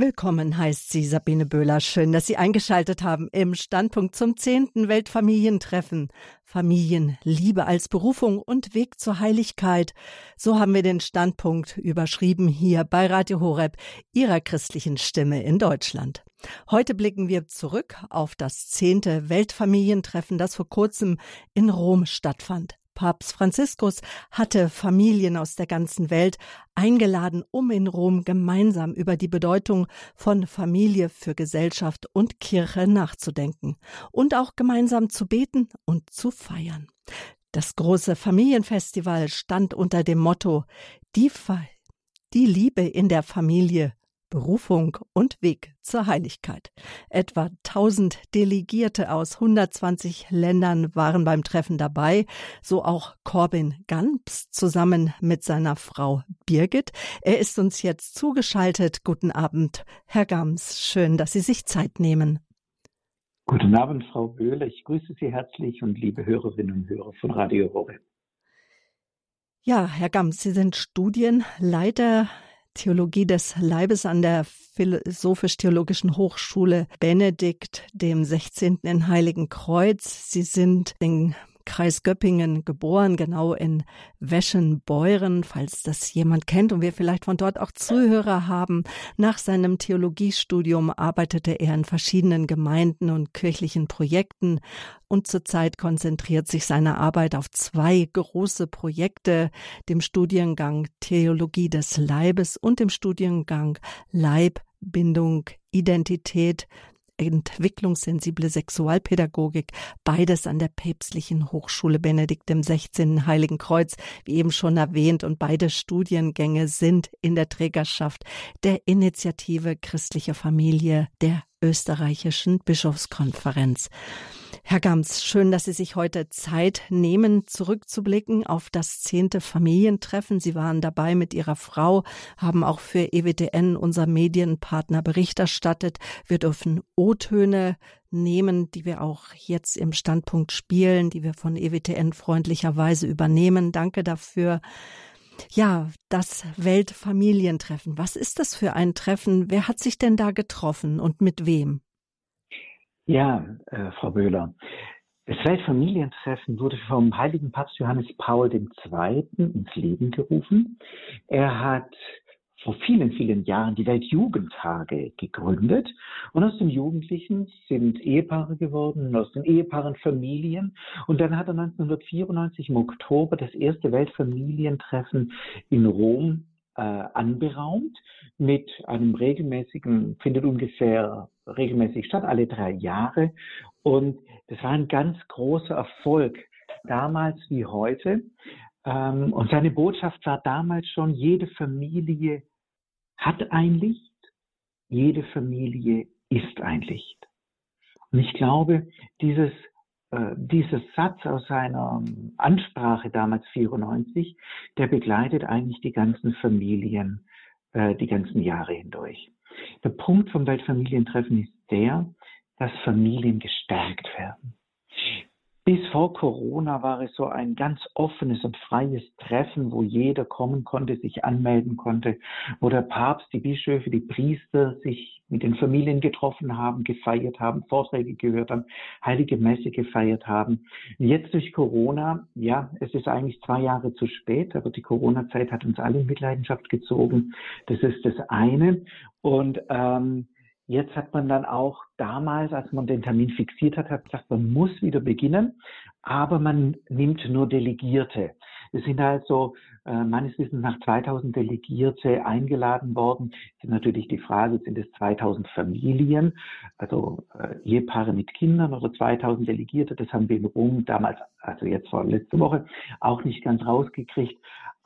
Willkommen heißt sie Sabine Böhler. Schön, dass Sie eingeschaltet haben im Standpunkt zum 10. Weltfamilientreffen. Familienliebe als Berufung und Weg zur Heiligkeit. So haben wir den Standpunkt überschrieben hier bei Radio Horeb, Ihrer christlichen Stimme in Deutschland. Heute blicken wir zurück auf das 10. Weltfamilientreffen, das vor kurzem in Rom stattfand. Papst Franziskus hatte Familien aus der ganzen Welt eingeladen, um in Rom gemeinsam über die Bedeutung von Familie für Gesellschaft und Kirche nachzudenken und auch gemeinsam zu beten und zu feiern. Das große Familienfestival stand unter dem Motto Die, die Liebe in der Familie Berufung und Weg zur Heiligkeit. Etwa 1000 Delegierte aus 120 Ländern waren beim Treffen dabei, so auch Corbin Gams zusammen mit seiner Frau Birgit. Er ist uns jetzt zugeschaltet. Guten Abend, Herr Gams. Schön, dass Sie sich Zeit nehmen. Guten Abend, Frau Böhle. Ich grüße Sie herzlich und liebe Hörerinnen und Hörer von Radio Horeb. Ja, Herr Gams, Sie sind Studienleiter Theologie des Leibes an der Philosophisch-Theologischen Hochschule Benedikt dem 16. in Heiligen Kreuz. Sie sind den Kreis Göppingen geboren, genau in Weschenbeuren, falls das jemand kennt und wir vielleicht von dort auch Zuhörer haben. Nach seinem Theologiestudium arbeitete er in verschiedenen Gemeinden und kirchlichen Projekten und zurzeit konzentriert sich seine Arbeit auf zwei große Projekte, dem Studiengang Theologie des Leibes und dem Studiengang Leib, Bindung, Identität, entwicklungssensible Sexualpädagogik, beides an der Päpstlichen Hochschule Benedikt im 16. Heiligen Kreuz, wie eben schon erwähnt, und beide Studiengänge sind in der Trägerschaft der Initiative Christliche Familie der österreichischen Bischofskonferenz. Herr Gams, schön, dass Sie sich heute Zeit nehmen, zurückzublicken auf das zehnte Familientreffen. Sie waren dabei mit Ihrer Frau, haben auch für EWTN, unser Medienpartner, Bericht erstattet. Wir dürfen O-Töne nehmen, die wir auch jetzt im Standpunkt spielen, die wir von EWTN freundlicherweise übernehmen. Danke dafür. Ja, das Weltfamilientreffen. Was ist das für ein Treffen? Wer hat sich denn da getroffen und mit wem? Ja, äh, Frau Böhler. Das Weltfamilientreffen wurde vom heiligen Papst Johannes Paul II. ins Leben gerufen. Er hat vor vielen, vielen Jahren die Weltjugendtage gegründet. Und aus den Jugendlichen sind Ehepaare geworden, aus den Ehepaaren Familien. Und dann hat er 1994 im Oktober das erste Weltfamilientreffen in Rom äh, anberaumt mit einem regelmäßigen, findet ungefähr regelmäßig statt, alle drei Jahre. Und das war ein ganz großer Erfolg, damals wie heute. Ähm, und seine Botschaft war damals schon, jede Familie hat ein Licht, jede Familie ist ein Licht. Und ich glaube, dieses, äh, dieser Satz aus seiner Ansprache damals 94, der begleitet eigentlich die ganzen Familien äh, die ganzen Jahre hindurch. Der Punkt vom Weltfamilientreffen ist der, dass Familien gestärkt werden. Bis vor Corona war es so ein ganz offenes und freies Treffen, wo jeder kommen konnte, sich anmelden konnte, wo der Papst, die Bischöfe, die Priester sich mit den Familien getroffen haben, gefeiert haben, Vorträge gehört haben, heilige Messe gefeiert haben. Jetzt durch Corona, ja, es ist eigentlich zwei Jahre zu spät, aber die Corona-Zeit hat uns alle in Mitleidenschaft gezogen. Das ist das eine. Und ähm, Jetzt hat man dann auch damals, als man den Termin fixiert hat, hat gesagt, man muss wieder beginnen, aber man nimmt nur Delegierte. Es sind also äh, meines Wissens nach 2000 Delegierte eingeladen worden. Es ist natürlich die Frage, sind es 2000 Familien, also äh, Ehepaare mit Kindern oder 2000 Delegierte? Das haben wir in Rom damals, also jetzt vor letzte Woche, auch nicht ganz rausgekriegt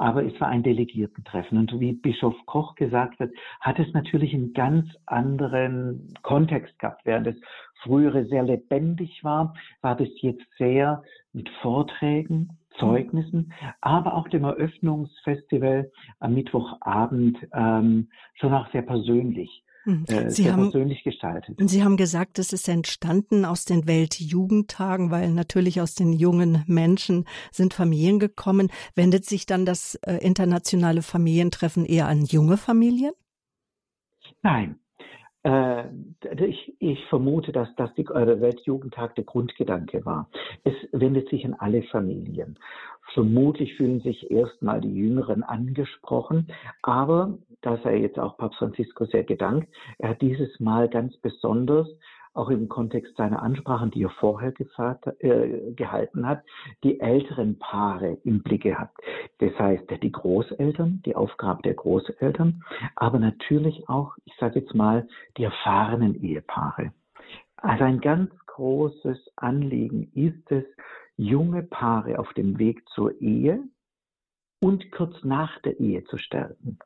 aber es war ein Delegiertentreffen. Und wie Bischof Koch gesagt hat, hat es natürlich einen ganz anderen Kontext gehabt. Während es frühere sehr lebendig war, war das jetzt sehr mit Vorträgen, Zeugnissen, aber auch dem Eröffnungsfestival am Mittwochabend ähm, schon auch sehr persönlich. Hm. Äh, Sie haben, persönlich gestaltet. Sie haben gesagt, es ist entstanden aus den Weltjugendtagen, weil natürlich aus den jungen Menschen sind Familien gekommen. Wendet sich dann das äh, internationale Familientreffen eher an junge Familien? Nein. Äh, ich, ich, vermute, dass das die, äh, der Weltjugendtag der Grundgedanke war. Es wendet sich an alle Familien. Vermutlich fühlen sich erstmal die Jüngeren angesprochen, aber da sei jetzt auch Papst Franziskus sehr gedankt, er hat dieses Mal ganz besonders auch im Kontext seiner Ansprachen, die er vorher gefragt, äh, gehalten hat, die älteren Paare im Blick gehabt. Das heißt, die Großeltern, die Aufgabe der Großeltern, aber natürlich auch, ich sage jetzt mal, die erfahrenen Ehepaare. Also ein ganz großes Anliegen ist es, junge Paare auf dem Weg zur Ehe und kurz nach der Ehe zu stärken.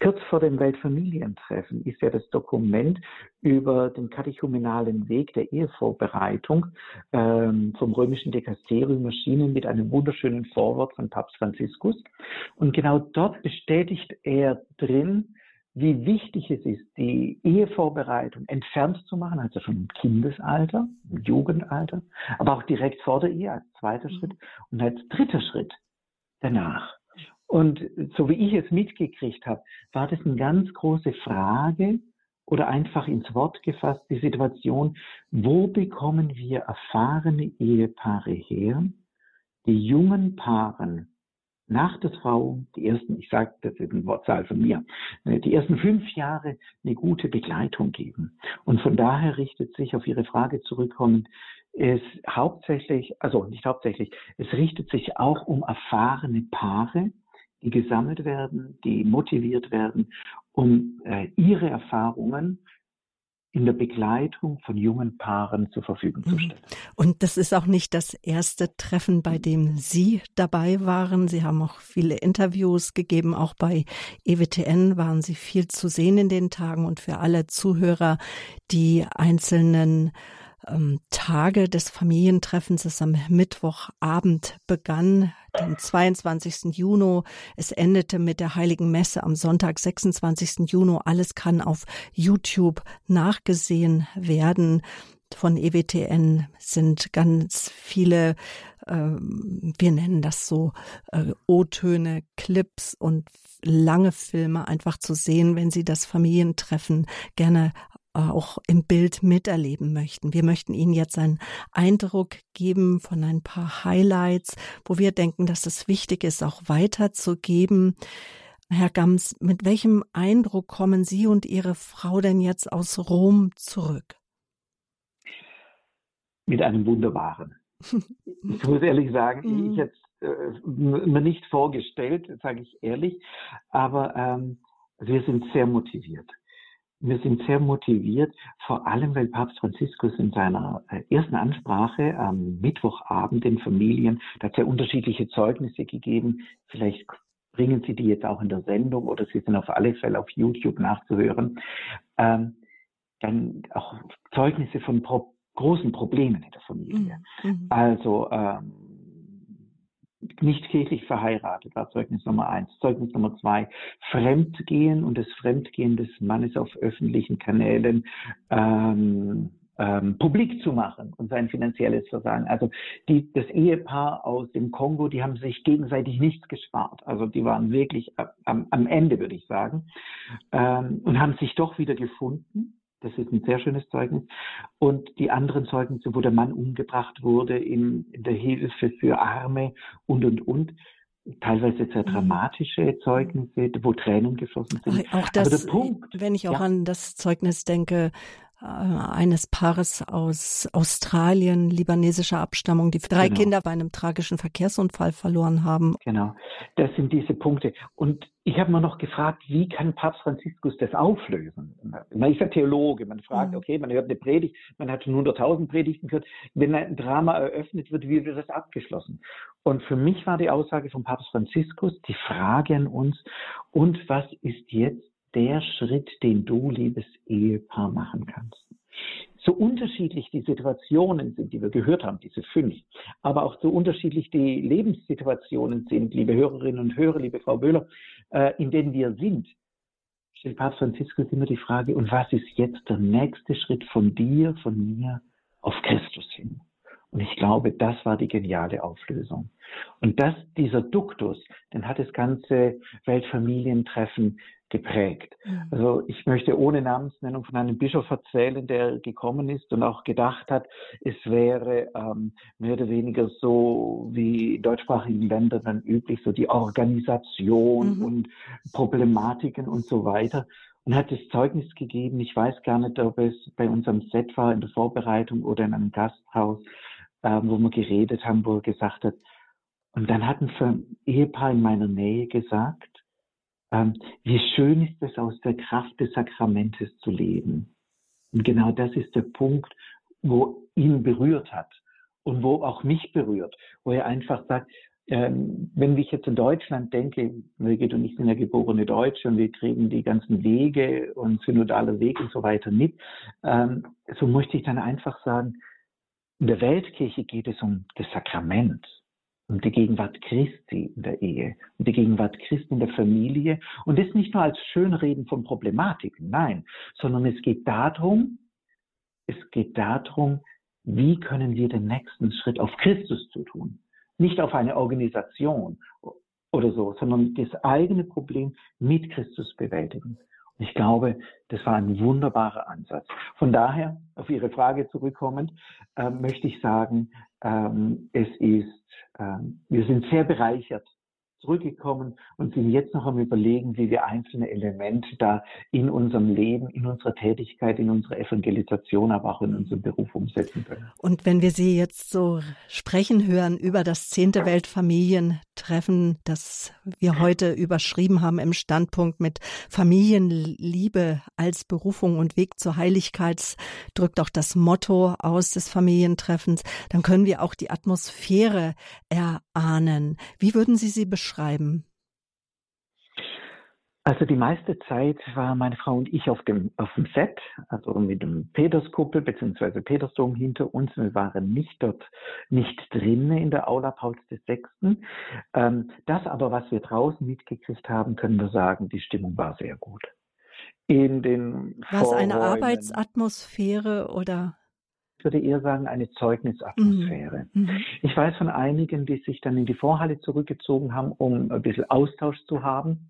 Kurz vor dem Weltfamilientreffen ist ja das Dokument über den katechumenalen Weg der Ehevorbereitung ähm, vom römischen Dekasterium erschienen mit einem wunderschönen Vorwort von Papst Franziskus. Und genau dort bestätigt er drin, wie wichtig es ist, die Ehevorbereitung entfernt zu machen, also schon im Kindesalter, im Jugendalter, aber auch direkt vor der Ehe als zweiter Schritt und als dritter Schritt danach. Und so wie ich es mitgekriegt habe, war das eine ganz große Frage oder einfach ins Wort gefasst, die Situation, wo bekommen wir erfahrene Ehepaare her, die jungen Paaren nach der Trauung, die ersten, ich sage, das ist eine Wortzahl von mir, die ersten fünf Jahre eine gute Begleitung geben. Und von daher richtet sich auf Ihre Frage zurückkommend, es hauptsächlich, also nicht hauptsächlich, es richtet sich auch um erfahrene Paare, die gesammelt werden, die motiviert werden, um äh, ihre Erfahrungen in der Begleitung von jungen Paaren zur Verfügung zu mhm. stellen. Und das ist auch nicht das erste Treffen, bei dem Sie dabei waren. Sie haben auch viele Interviews gegeben. Auch bei EWTN waren Sie viel zu sehen in den Tagen. Und für alle Zuhörer, die einzelnen ähm, Tage des Familientreffens, das am Mittwochabend begann, den 22. Juni. Es endete mit der Heiligen Messe am Sonntag, 26. Juni. Alles kann auf YouTube nachgesehen werden. Von EWTN sind ganz viele, äh, wir nennen das so, äh, O-Töne, Clips und lange Filme einfach zu sehen, wenn Sie das Familientreffen gerne auch im Bild miterleben möchten. Wir möchten Ihnen jetzt einen Eindruck geben von ein paar Highlights, wo wir denken, dass es wichtig ist, auch weiterzugeben. Herr Gams, mit welchem Eindruck kommen Sie und Ihre Frau denn jetzt aus Rom zurück? Mit einem wunderbaren. ich muss ehrlich sagen, mhm. ich jetzt äh, mir nicht vorgestellt, sage ich ehrlich, aber ähm, wir sind sehr motiviert. Wir sind sehr motiviert, vor allem weil Papst Franziskus in seiner äh, ersten Ansprache am Mittwochabend den Familien, da hat er unterschiedliche Zeugnisse gegeben. Vielleicht bringen Sie die jetzt auch in der Sendung oder sie sind auf alle Fälle auf YouTube nachzuhören. Ähm, dann auch Zeugnisse von pro großen Problemen in der Familie. Mhm. mhm. Also ähm, nicht kirchlich verheiratet war Zeugnis Nummer eins. Zeugnis Nummer zwei, Fremdgehen und das Fremdgehen des Mannes auf öffentlichen Kanälen ähm, ähm, publik zu machen und sein finanzielles Versagen. Also die, das Ehepaar aus dem Kongo, die haben sich gegenseitig nichts gespart. Also die waren wirklich am, am Ende, würde ich sagen, ähm, und haben sich doch wieder gefunden das ist ein sehr schönes Zeugnis. Und die anderen Zeugnisse, wo der Mann umgebracht wurde in, in der Hilfe für Arme und, und, und. Teilweise sehr mhm. dramatische Zeugnisse, wo Tränen geflossen sind. Auch das, Punkt, wenn ich auch ja. an das Zeugnis denke, eines Paares aus Australien, libanesischer Abstammung, die drei genau. Kinder bei einem tragischen Verkehrsunfall verloren haben. Genau, das sind diese Punkte. Und ich habe mir noch gefragt, wie kann Papst Franziskus das auflösen? Man ist ja Theologe, man fragt, mhm. okay, man hört eine Predigt, man hat schon 100.000 Predigten gehört. Wenn ein Drama eröffnet wird, wie wird das abgeschlossen? Und für mich war die Aussage von Papst Franziskus die Frage an uns, und was ist jetzt der Schritt, den du, liebes Ehepaar, machen kannst. So unterschiedlich die Situationen sind, die wir gehört haben, diese fünf, aber auch so unterschiedlich die Lebenssituationen sind, liebe Hörerinnen und Hörer, liebe Frau Böhler, äh, in denen wir sind, stellt Papst Franziskus immer die Frage, und was ist jetzt der nächste Schritt von dir, von mir auf Christus hin? Und ich glaube, das war die geniale Auflösung. Und das, dieser Duktus, den hat das ganze Weltfamilientreffen geprägt. Mhm. Also ich möchte ohne Namensnennung von einem Bischof erzählen, der gekommen ist und auch gedacht hat, es wäre ähm, mehr oder weniger so wie in deutschsprachigen Ländern dann üblich, so die Organisation mhm. und Problematiken und so weiter. Und hat das Zeugnis gegeben, ich weiß gar nicht, ob es bei unserem Set war in der Vorbereitung oder in einem Gasthaus, äh, wo wir geredet haben, wo er gesagt hat, und dann hat ein Ehepaar in meiner Nähe gesagt, ähm, wie schön ist es, aus der Kraft des Sakramentes zu leben. Und genau das ist der Punkt, wo ihn berührt hat und wo auch mich berührt, wo er einfach sagt, ähm, wenn ich jetzt in Deutschland denke, Birgit und ich sind ja geborene Deutsche und wir kriegen die ganzen Wege und synodale Wege und so weiter mit, ähm, so möchte ich dann einfach sagen, in der Weltkirche geht es um das Sakrament um die Gegenwart Christi in der Ehe, um die Gegenwart Christi in der Familie. Und das nicht nur als Schönreden von Problematiken, nein, sondern es geht darum, es geht darum, wie können wir den nächsten Schritt auf Christus zu tun, nicht auf eine Organisation oder so, sondern das eigene Problem mit Christus bewältigen. Und ich glaube, das war ein wunderbarer Ansatz. Von daher, auf Ihre Frage zurückkommend, äh, möchte ich sagen, ähm, es ist ähm, wir sind sehr bereichert zurückgekommen und sind jetzt noch am Überlegen, wie wir einzelne Elemente da in unserem Leben, in unserer Tätigkeit, in unserer Evangelisation, aber auch in unserem Beruf umsetzen können. Und wenn wir Sie jetzt so sprechen hören über das zehnte Weltfamilientreffen, das wir heute überschrieben haben im Standpunkt mit Familienliebe als Berufung und Weg zur Heiligkeit, drückt auch das Motto aus des Familientreffens, dann können wir auch die Atmosphäre erahnen. Wie würden Sie sie beschreiben? Schreiben? Also die meiste Zeit war meine Frau und ich auf dem, auf dem Set, also mit dem Peterskuppel bzw. Petersdom hinter uns. Wir waren nicht dort, nicht drinnen in der Aula Pauls VI. Ähm, das aber, was wir draußen mitgekriegt haben, können wir sagen, die Stimmung war sehr gut. In den War es eine Arbeitsatmosphäre oder? Ich würde eher sagen, eine Zeugnisatmosphäre. Mhm. mhm. Ich weiß von einigen, die sich dann in die Vorhalle zurückgezogen haben, um ein bisschen Austausch zu haben.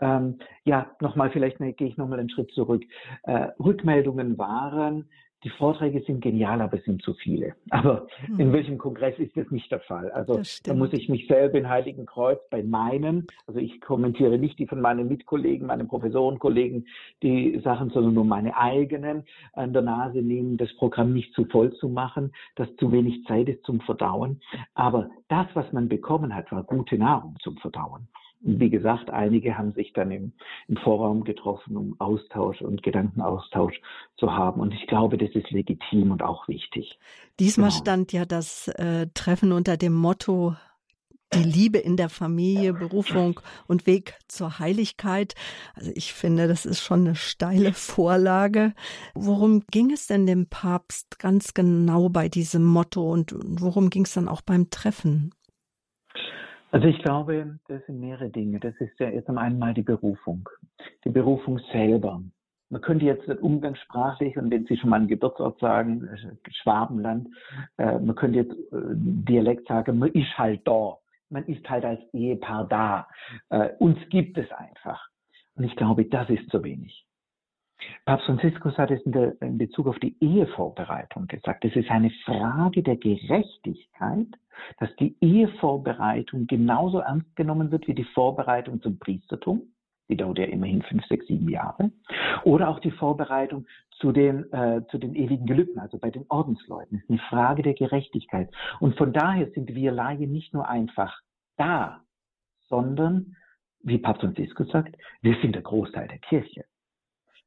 Ähm, ja, nochmal, vielleicht ne, gehe ich nochmal einen Schritt zurück. Äh, Rückmeldungen waren, die Vorträge sind genial, aber es sind zu viele. Aber hm. in welchem Kongress ist das nicht der Fall? Also da muss ich mich selber in Heiligen Kreuz bei meinen, also ich kommentiere nicht die von meinen Mitkollegen, meinen Professorenkollegen, die Sachen, sondern nur meine eigenen an der Nase nehmen, das Programm nicht zu voll zu machen, dass zu wenig Zeit ist zum Verdauen. Aber das, was man bekommen hat, war gute Nahrung zum Verdauen. Wie gesagt, einige haben sich dann im, im Vorraum getroffen, um Austausch und Gedankenaustausch zu haben. Und ich glaube, das ist legitim und auch wichtig. Diesmal genau. stand ja das äh, Treffen unter dem Motto die Liebe in der Familie, Berufung und Weg zur Heiligkeit. Also ich finde, das ist schon eine steile Vorlage. Worum ging es denn dem Papst ganz genau bei diesem Motto und worum ging es dann auch beim Treffen? Also ich glaube, das sind mehrere Dinge. Das ist ja jetzt am einen mal die Berufung. Die Berufung selber. Man könnte jetzt umgangssprachlich, und wenn Sie schon mal einen Geburtsort sagen, äh, Schwabenland, äh, man könnte jetzt äh, Dialekt sagen, man ist halt da. Man ist halt als Ehepaar da. Äh, uns gibt es einfach. Und ich glaube, das ist zu wenig. Papst Franziskus hat es in, der, in Bezug auf die Ehevorbereitung gesagt. Es ist eine Frage der Gerechtigkeit, dass die Ehevorbereitung genauso ernst genommen wird wie die Vorbereitung zum Priestertum. Die dauert ja immerhin fünf, sechs, sieben Jahre. Oder auch die Vorbereitung zu den, äh, zu den ewigen Gelübden, also bei den Ordensleuten. Es ist eine Frage der Gerechtigkeit. Und von daher sind wir Laien nicht nur einfach da, sondern, wie Papst Franziskus sagt, wir sind der Großteil der Kirche.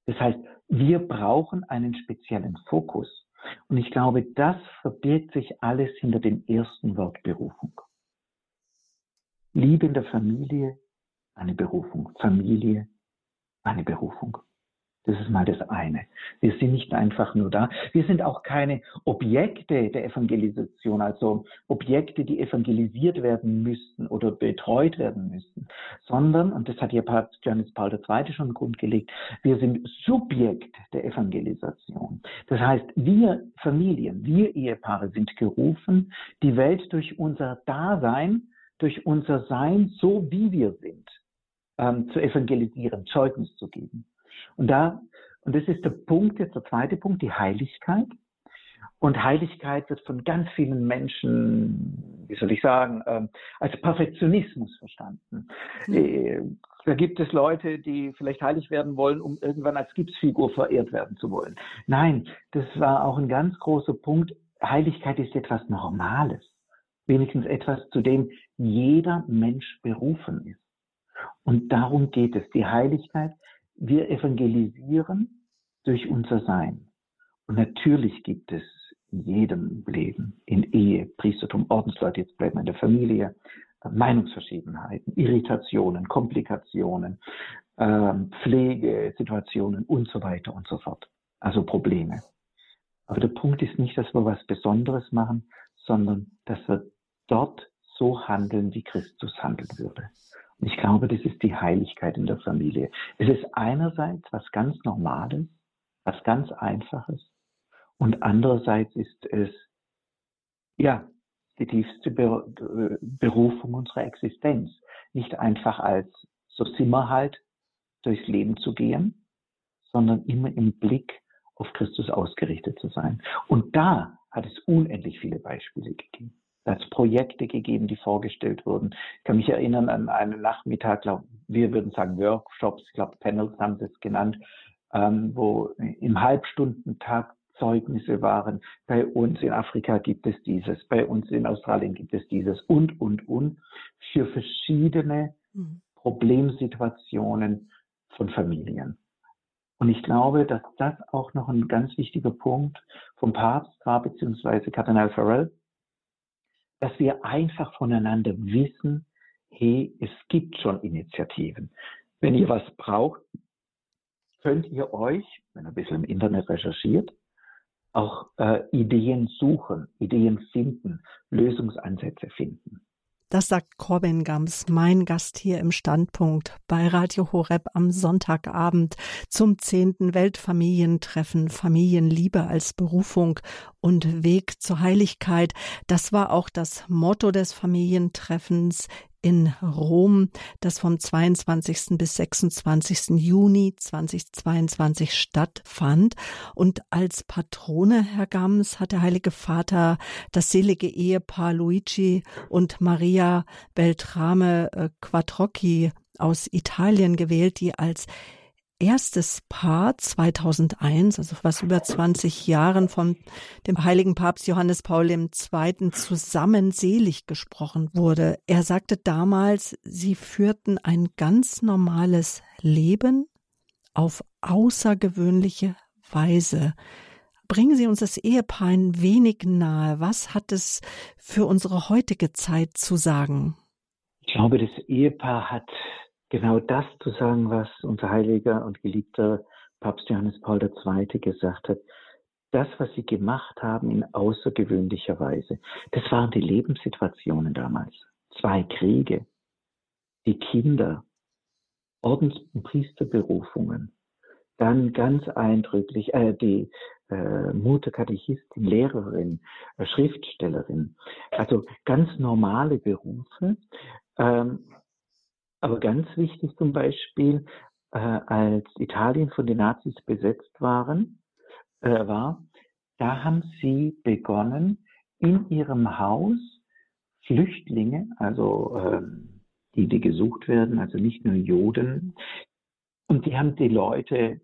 Das heißt, wir brauchen einen speziellen Fokus. Und ich glaube, das verbirgt sich alles hinter dem ersten Wort Berufung. Liebe in der Familie, eine Berufung. Familie, eine Berufung. Das ist mal das eine. Wir sind nicht einfach nur da. Wir sind auch keine Objekte der Evangelisation, also Objekte, die evangelisiert werden müssten oder betreut werden müssten, sondern, und das hat ja Papst Johannes Paul II. schon grundgelegt, wir sind Subjekt der Evangelisation. Das heißt, wir Familien, wir Ehepaare sind gerufen, die Welt durch unser Dasein, durch unser Sein, so wie wir sind, ähm, zu evangelisieren, Zeugnis zu geben. Und da, und das ist der Punkt, jetzt der zweite Punkt, die Heiligkeit. Und Heiligkeit wird von ganz vielen Menschen, wie soll ich sagen, ähm, als Perfektionismus verstanden. Mhm. Da gibt es Leute, die vielleicht heilig werden wollen, um irgendwann als Gipsfigur verehrt werden zu wollen. Nein, das war auch ein ganz großer Punkt. Heiligkeit ist etwas Normales. Wenigstens etwas, zu dem jeder Mensch berufen ist. Und darum geht es. Die Heiligkeit, wir evangelisieren durch unser Sein. Und natürlich gibt es in jedem Leben, in Ehe, Priestertum, Ordensleute, jetzt bleiben wir in der Familie, Meinungsverschiedenheiten, Irritationen, Komplikationen, ähm, Pflegesituationen und so weiter und so fort. Also Probleme. Aber der Punkt ist nicht, dass wir was Besonderes machen, sondern dass wir dort so handeln, wie Christus handeln würde. Ich glaube, das ist die Heiligkeit in der Familie. Es ist einerseits was ganz Normales, was ganz Einfaches, und andererseits ist es, ja, die tiefste Berufung unserer Existenz. Nicht einfach als, so sind wir halt, durchs Leben zu gehen, sondern immer im Blick auf Christus ausgerichtet zu sein. Und da hat es unendlich viele Beispiele gegeben. Da hat es Projekte gegeben, die vorgestellt wurden. Ich kann mich erinnern an einen Nachmittag, glaub, wir würden sagen Workshops, ich glaube Panels haben sie es genannt, ähm, wo im Halbstundentag Zeugnisse waren. Bei uns in Afrika gibt es dieses, bei uns in Australien gibt es dieses und, und, und für verschiedene mhm. Problemsituationen von Familien. Und ich glaube, dass das auch noch ein ganz wichtiger Punkt vom Papst war, beziehungsweise Kardinal Farrell, dass wir einfach voneinander wissen, hey, es gibt schon Initiativen. Wenn ihr was braucht, könnt ihr euch, wenn ihr ein bisschen im Internet recherchiert, auch äh, Ideen suchen, Ideen finden, Lösungsansätze finden. Das sagt Corbin Gams, mein Gast hier im Standpunkt bei Radio Horeb am Sonntagabend zum zehnten Weltfamilientreffen Familienliebe als Berufung und Weg zur Heiligkeit. Das war auch das Motto des Familientreffens in Rom, das vom 22. bis 26. Juni 2022 stattfand. Und als Patrone, Herr Gams, hat der Heilige Vater das selige Ehepaar Luigi und Maria Beltrame äh, Quattrocchi aus Italien gewählt, die als erstes Paar 2001, also was über 20 Jahren von dem heiligen Papst Johannes Paul II. zusammen selig gesprochen wurde. Er sagte damals, sie führten ein ganz normales Leben auf außergewöhnliche Weise. Bringen Sie uns das Ehepaar ein wenig nahe. Was hat es für unsere heutige Zeit zu sagen? Ich glaube, das Ehepaar hat genau das zu sagen, was unser heiliger und geliebter Papst Johannes Paul II. gesagt hat. Das, was sie gemacht haben in außergewöhnlicher Weise, das waren die Lebenssituationen damals. Zwei Kriege, die Kinder, Ordens- und Priesterberufungen, dann ganz eindrücklich äh, die äh, Mutter Katechistin, Lehrerin, äh, Schriftstellerin, also ganz normale Berufe, ähm, aber ganz wichtig zum Beispiel, äh, als Italien von den Nazis besetzt waren, äh, war, da haben sie begonnen, in ihrem Haus Flüchtlinge, also äh, die, die gesucht werden, also nicht nur Juden, und die haben die Leute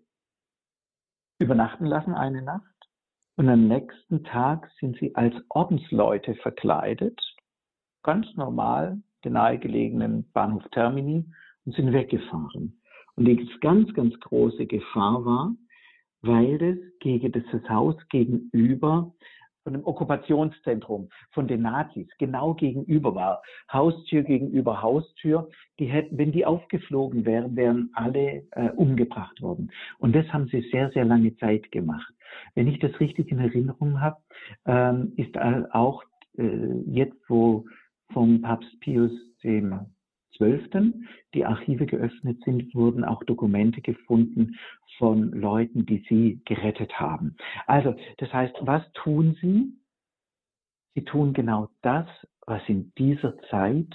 übernachten lassen eine Nacht. Und am nächsten Tag sind sie als Ordensleute verkleidet, ganz normal den nahegelegenen Bahnhof Termini und sind weggefahren. Und die ganz, ganz große Gefahr war, weil das gegen das Haus gegenüber von dem Okkupationszentrum von den Nazis genau gegenüber war. Haustür gegenüber Haustür. Die hätten, wenn die aufgeflogen wären, wären alle äh, umgebracht worden. Und das haben sie sehr, sehr lange Zeit gemacht. Wenn ich das richtig in Erinnerung habe, ähm, ist auch äh, jetzt, wo vom Papst Pius XII. die Archive geöffnet sind, wurden auch Dokumente gefunden von Leuten, die sie gerettet haben. Also, das heißt, was tun sie? Sie tun genau das, was in dieser Zeit,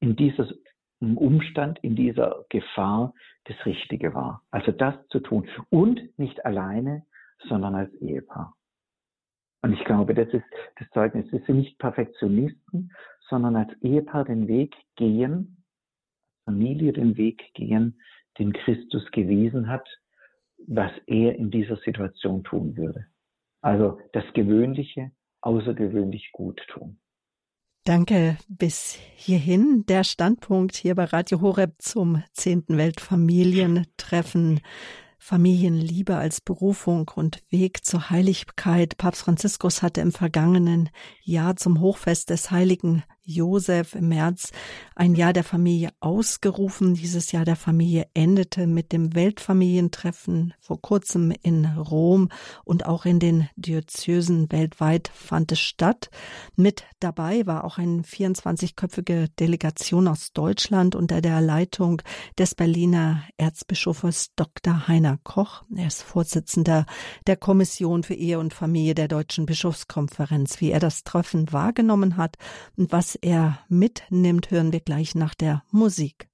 in dieser Umstand, in dieser Gefahr das Richtige war. Also das zu tun. Und nicht alleine, sondern als Ehepaar. Und ich glaube, das ist das Zeugnis. Wir sind nicht Perfektionisten, sondern als Ehepaar den Weg gehen, Familie den Weg gehen, den Christus gewiesen hat, was er in dieser Situation tun würde. Also das Gewöhnliche außergewöhnlich gut tun. Danke bis hierhin. Der Standpunkt hier bei Radio Horeb zum 10. Weltfamilientreffen Familienliebe als Berufung und Weg zur Heiligkeit. Papst Franziskus hatte im vergangenen Jahr zum Hochfest des heiligen Josef im März ein Jahr der Familie ausgerufen. Dieses Jahr der Familie endete mit dem Weltfamilientreffen vor kurzem in Rom und auch in den Diözesen weltweit fand es statt. Mit dabei war auch eine 24-köpfige Delegation aus Deutschland unter der Leitung des Berliner Erzbischofes Dr. Heiner Koch. Er ist Vorsitzender der Kommission für Ehe und Familie der Deutschen Bischofskonferenz. Wie er das Treffen wahrgenommen hat und was er mitnimmt, hören wir gleich nach der Musik.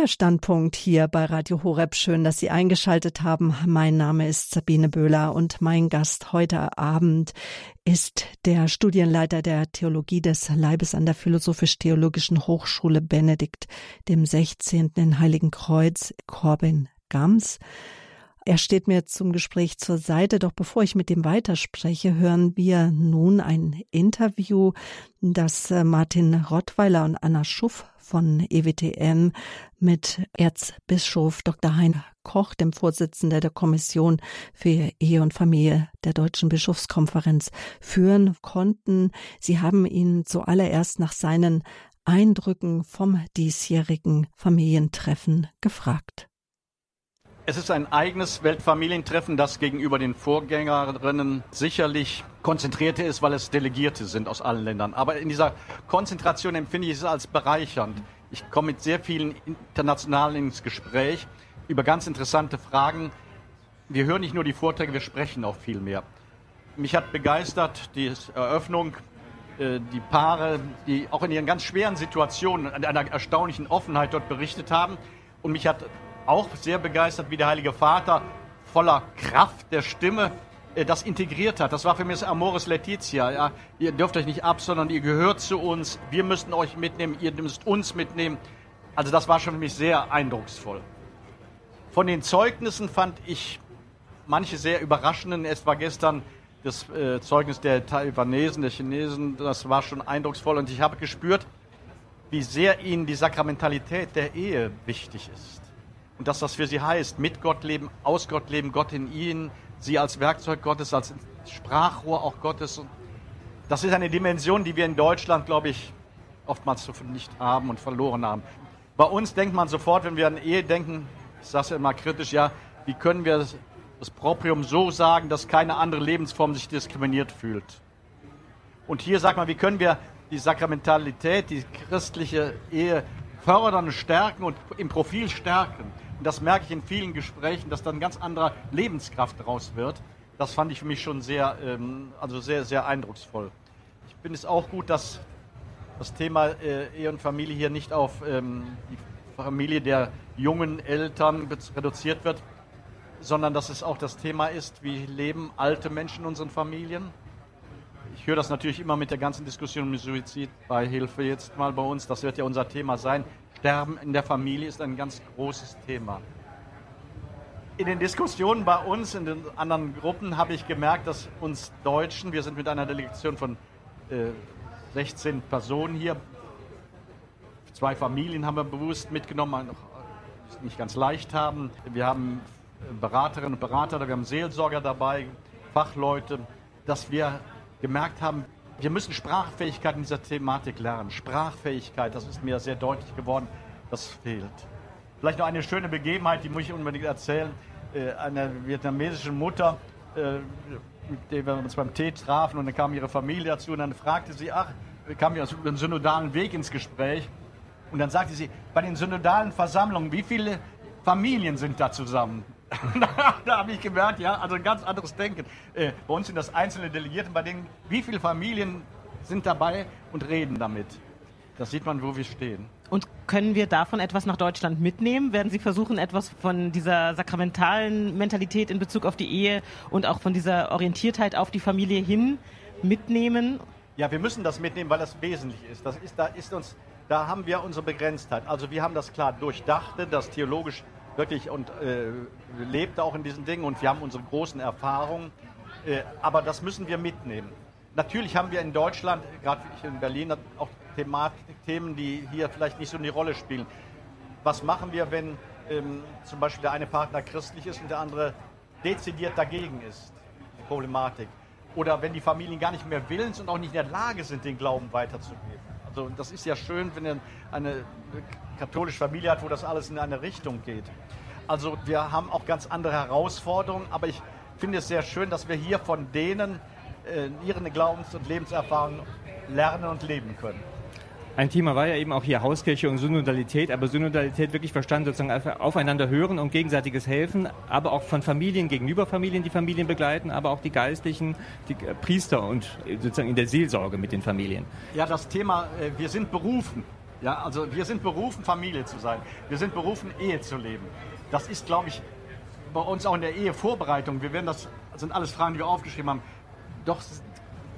Der Standpunkt hier bei Radio Horeb. Schön, dass Sie eingeschaltet haben. Mein Name ist Sabine Böhler und mein Gast heute Abend ist der Studienleiter der Theologie des Leibes an der Philosophisch-Theologischen Hochschule Benedikt dem 16. in Heiligen Kreuz, Corbin Gams. Er steht mir zum Gespräch zur Seite, doch bevor ich mit ihm weiterspreche, hören wir nun ein Interview, das äh, Martin Rottweiler und Anna Schuff von EWTM mit Erzbischof Dr. Hein Koch, dem Vorsitzenden der Kommission für Ehe und Familie der Deutschen Bischofskonferenz, führen konnten. Sie haben ihn zuallererst nach seinen Eindrücken vom diesjährigen Familientreffen gefragt. Es ist ein eigenes Weltfamilientreffen, das gegenüber den Vorgängerinnen sicherlich konzentrierter ist, weil es Delegierte sind aus allen Ländern. Aber in dieser Konzentration empfinde ich es als bereichernd. Ich komme mit sehr vielen Internationalen ins Gespräch über ganz interessante Fragen. Wir hören nicht nur die Vorträge, wir sprechen auch viel mehr. Mich hat begeistert die Eröffnung, äh, die Paare, die auch in ihren ganz schweren Situationen an einer erstaunlichen Offenheit dort berichtet haben. Und mich hat auch sehr begeistert, wie der Heilige Vater voller Kraft der Stimme äh, das integriert hat. Das war für mich das Amoris Laetitia. Ja. Ihr dürft euch nicht ab, sondern ihr gehört zu uns. Wir müssen euch mitnehmen, ihr müsst uns mitnehmen. Also das war schon für mich sehr eindrucksvoll. Von den Zeugnissen fand ich manche sehr überraschenden. Es war gestern das äh, Zeugnis der Taiwanesen, der Chinesen. Das war schon eindrucksvoll. Und ich habe gespürt, wie sehr ihnen die Sakramentalität der Ehe wichtig ist und dass das für sie heißt, mit Gott leben, aus Gott leben, Gott in ihnen, sie als Werkzeug Gottes, als Sprachrohr auch Gottes. Das ist eine Dimension, die wir in Deutschland, glaube ich, oftmals nicht haben und verloren haben. Bei uns denkt man sofort, wenn wir an Ehe denken, ich sage es ja immer kritisch, ja, wie können wir das, das Proprium so sagen, dass keine andere Lebensform sich diskriminiert fühlt? Und hier sagt man, wie können wir die Sakramentalität, die christliche Ehe fördern stärken und im Profil stärken? Und das merke ich in vielen Gesprächen, dass dann ganz anderer Lebenskraft daraus wird. Das fand ich für mich schon sehr, ähm, also sehr, sehr eindrucksvoll. Ich finde es auch gut, dass das Thema äh, Ehe und Familie hier nicht auf ähm, die Familie der jungen Eltern reduziert wird, sondern dass es auch das Thema ist, wie leben alte Menschen in unseren Familien. Ich höre das natürlich immer mit der ganzen Diskussion um Suizid bei Hilfe jetzt mal bei uns. Das wird ja unser Thema sein. Sterben in der Familie ist ein ganz großes Thema. In den Diskussionen bei uns, in den anderen Gruppen, habe ich gemerkt, dass uns Deutschen, wir sind mit einer Delegation von äh, 16 Personen hier, zwei Familien haben wir bewusst mitgenommen, die es nicht ganz leicht haben. Wir haben Beraterinnen und Berater, wir haben Seelsorger dabei, Fachleute, dass wir gemerkt haben, wir müssen Sprachfähigkeit in dieser Thematik lernen. Sprachfähigkeit, das ist mir sehr deutlich geworden, das fehlt. Vielleicht noch eine schöne Begebenheit, die muss ich unbedingt erzählen. Äh, eine vietnamesische Mutter, äh, mit der wir uns beim Tee trafen und dann kam ihre Familie dazu und dann fragte sie, ach, kam ja über einen synodalen Weg ins Gespräch. Und dann sagte sie, bei den synodalen Versammlungen, wie viele Familien sind da zusammen? da habe ich gemerkt, ja, also ein ganz anderes Denken. Äh, bei uns sind das einzelne Delegierte, bei denen, wie viele Familien sind dabei und reden damit. Das sieht man, wo wir stehen. Und können wir davon etwas nach Deutschland mitnehmen? Werden Sie versuchen, etwas von dieser sakramentalen Mentalität in Bezug auf die Ehe und auch von dieser Orientiertheit auf die Familie hin mitnehmen? Ja, wir müssen das mitnehmen, weil das wesentlich ist. Das ist, da ist uns, da haben wir unsere Begrenztheit. Also wir haben das klar durchdachte, das theologisch wirklich und äh, lebt auch in diesen Dingen und wir haben unsere großen Erfahrungen. Äh, aber das müssen wir mitnehmen. Natürlich haben wir in Deutschland, gerade in Berlin, auch Thematik, Themen, die hier vielleicht nicht so eine Rolle spielen. Was machen wir, wenn ähm, zum Beispiel der eine Partner christlich ist und der andere dezidiert dagegen ist? Die Problematik. Oder wenn die Familien gar nicht mehr willens und auch nicht in der Lage sind, den Glauben weiterzugeben. Also das ist ja schön, wenn eine katholische Familie hat, wo das alles in eine Richtung geht. Also wir haben auch ganz andere Herausforderungen, aber ich finde es sehr schön, dass wir hier von denen äh, ihre Glaubens- und Lebenserfahrungen lernen und leben können. Ein Thema war ja eben auch hier Hauskirche und Synodalität, aber Synodalität wirklich verstanden sozusagen aufeinander hören und gegenseitiges helfen, aber auch von Familien gegenüber Familien, die Familien begleiten, aber auch die Geistlichen, die äh, Priester und äh, sozusagen in der Seelsorge mit den Familien. Ja, das Thema, äh, wir sind berufen. Ja, also wir sind berufen, Familie zu sein. Wir sind berufen, Ehe zu leben. Das ist, glaube ich, bei uns auch in der Ehevorbereitung. Wir werden das, das sind alles Fragen, die wir aufgeschrieben haben, doch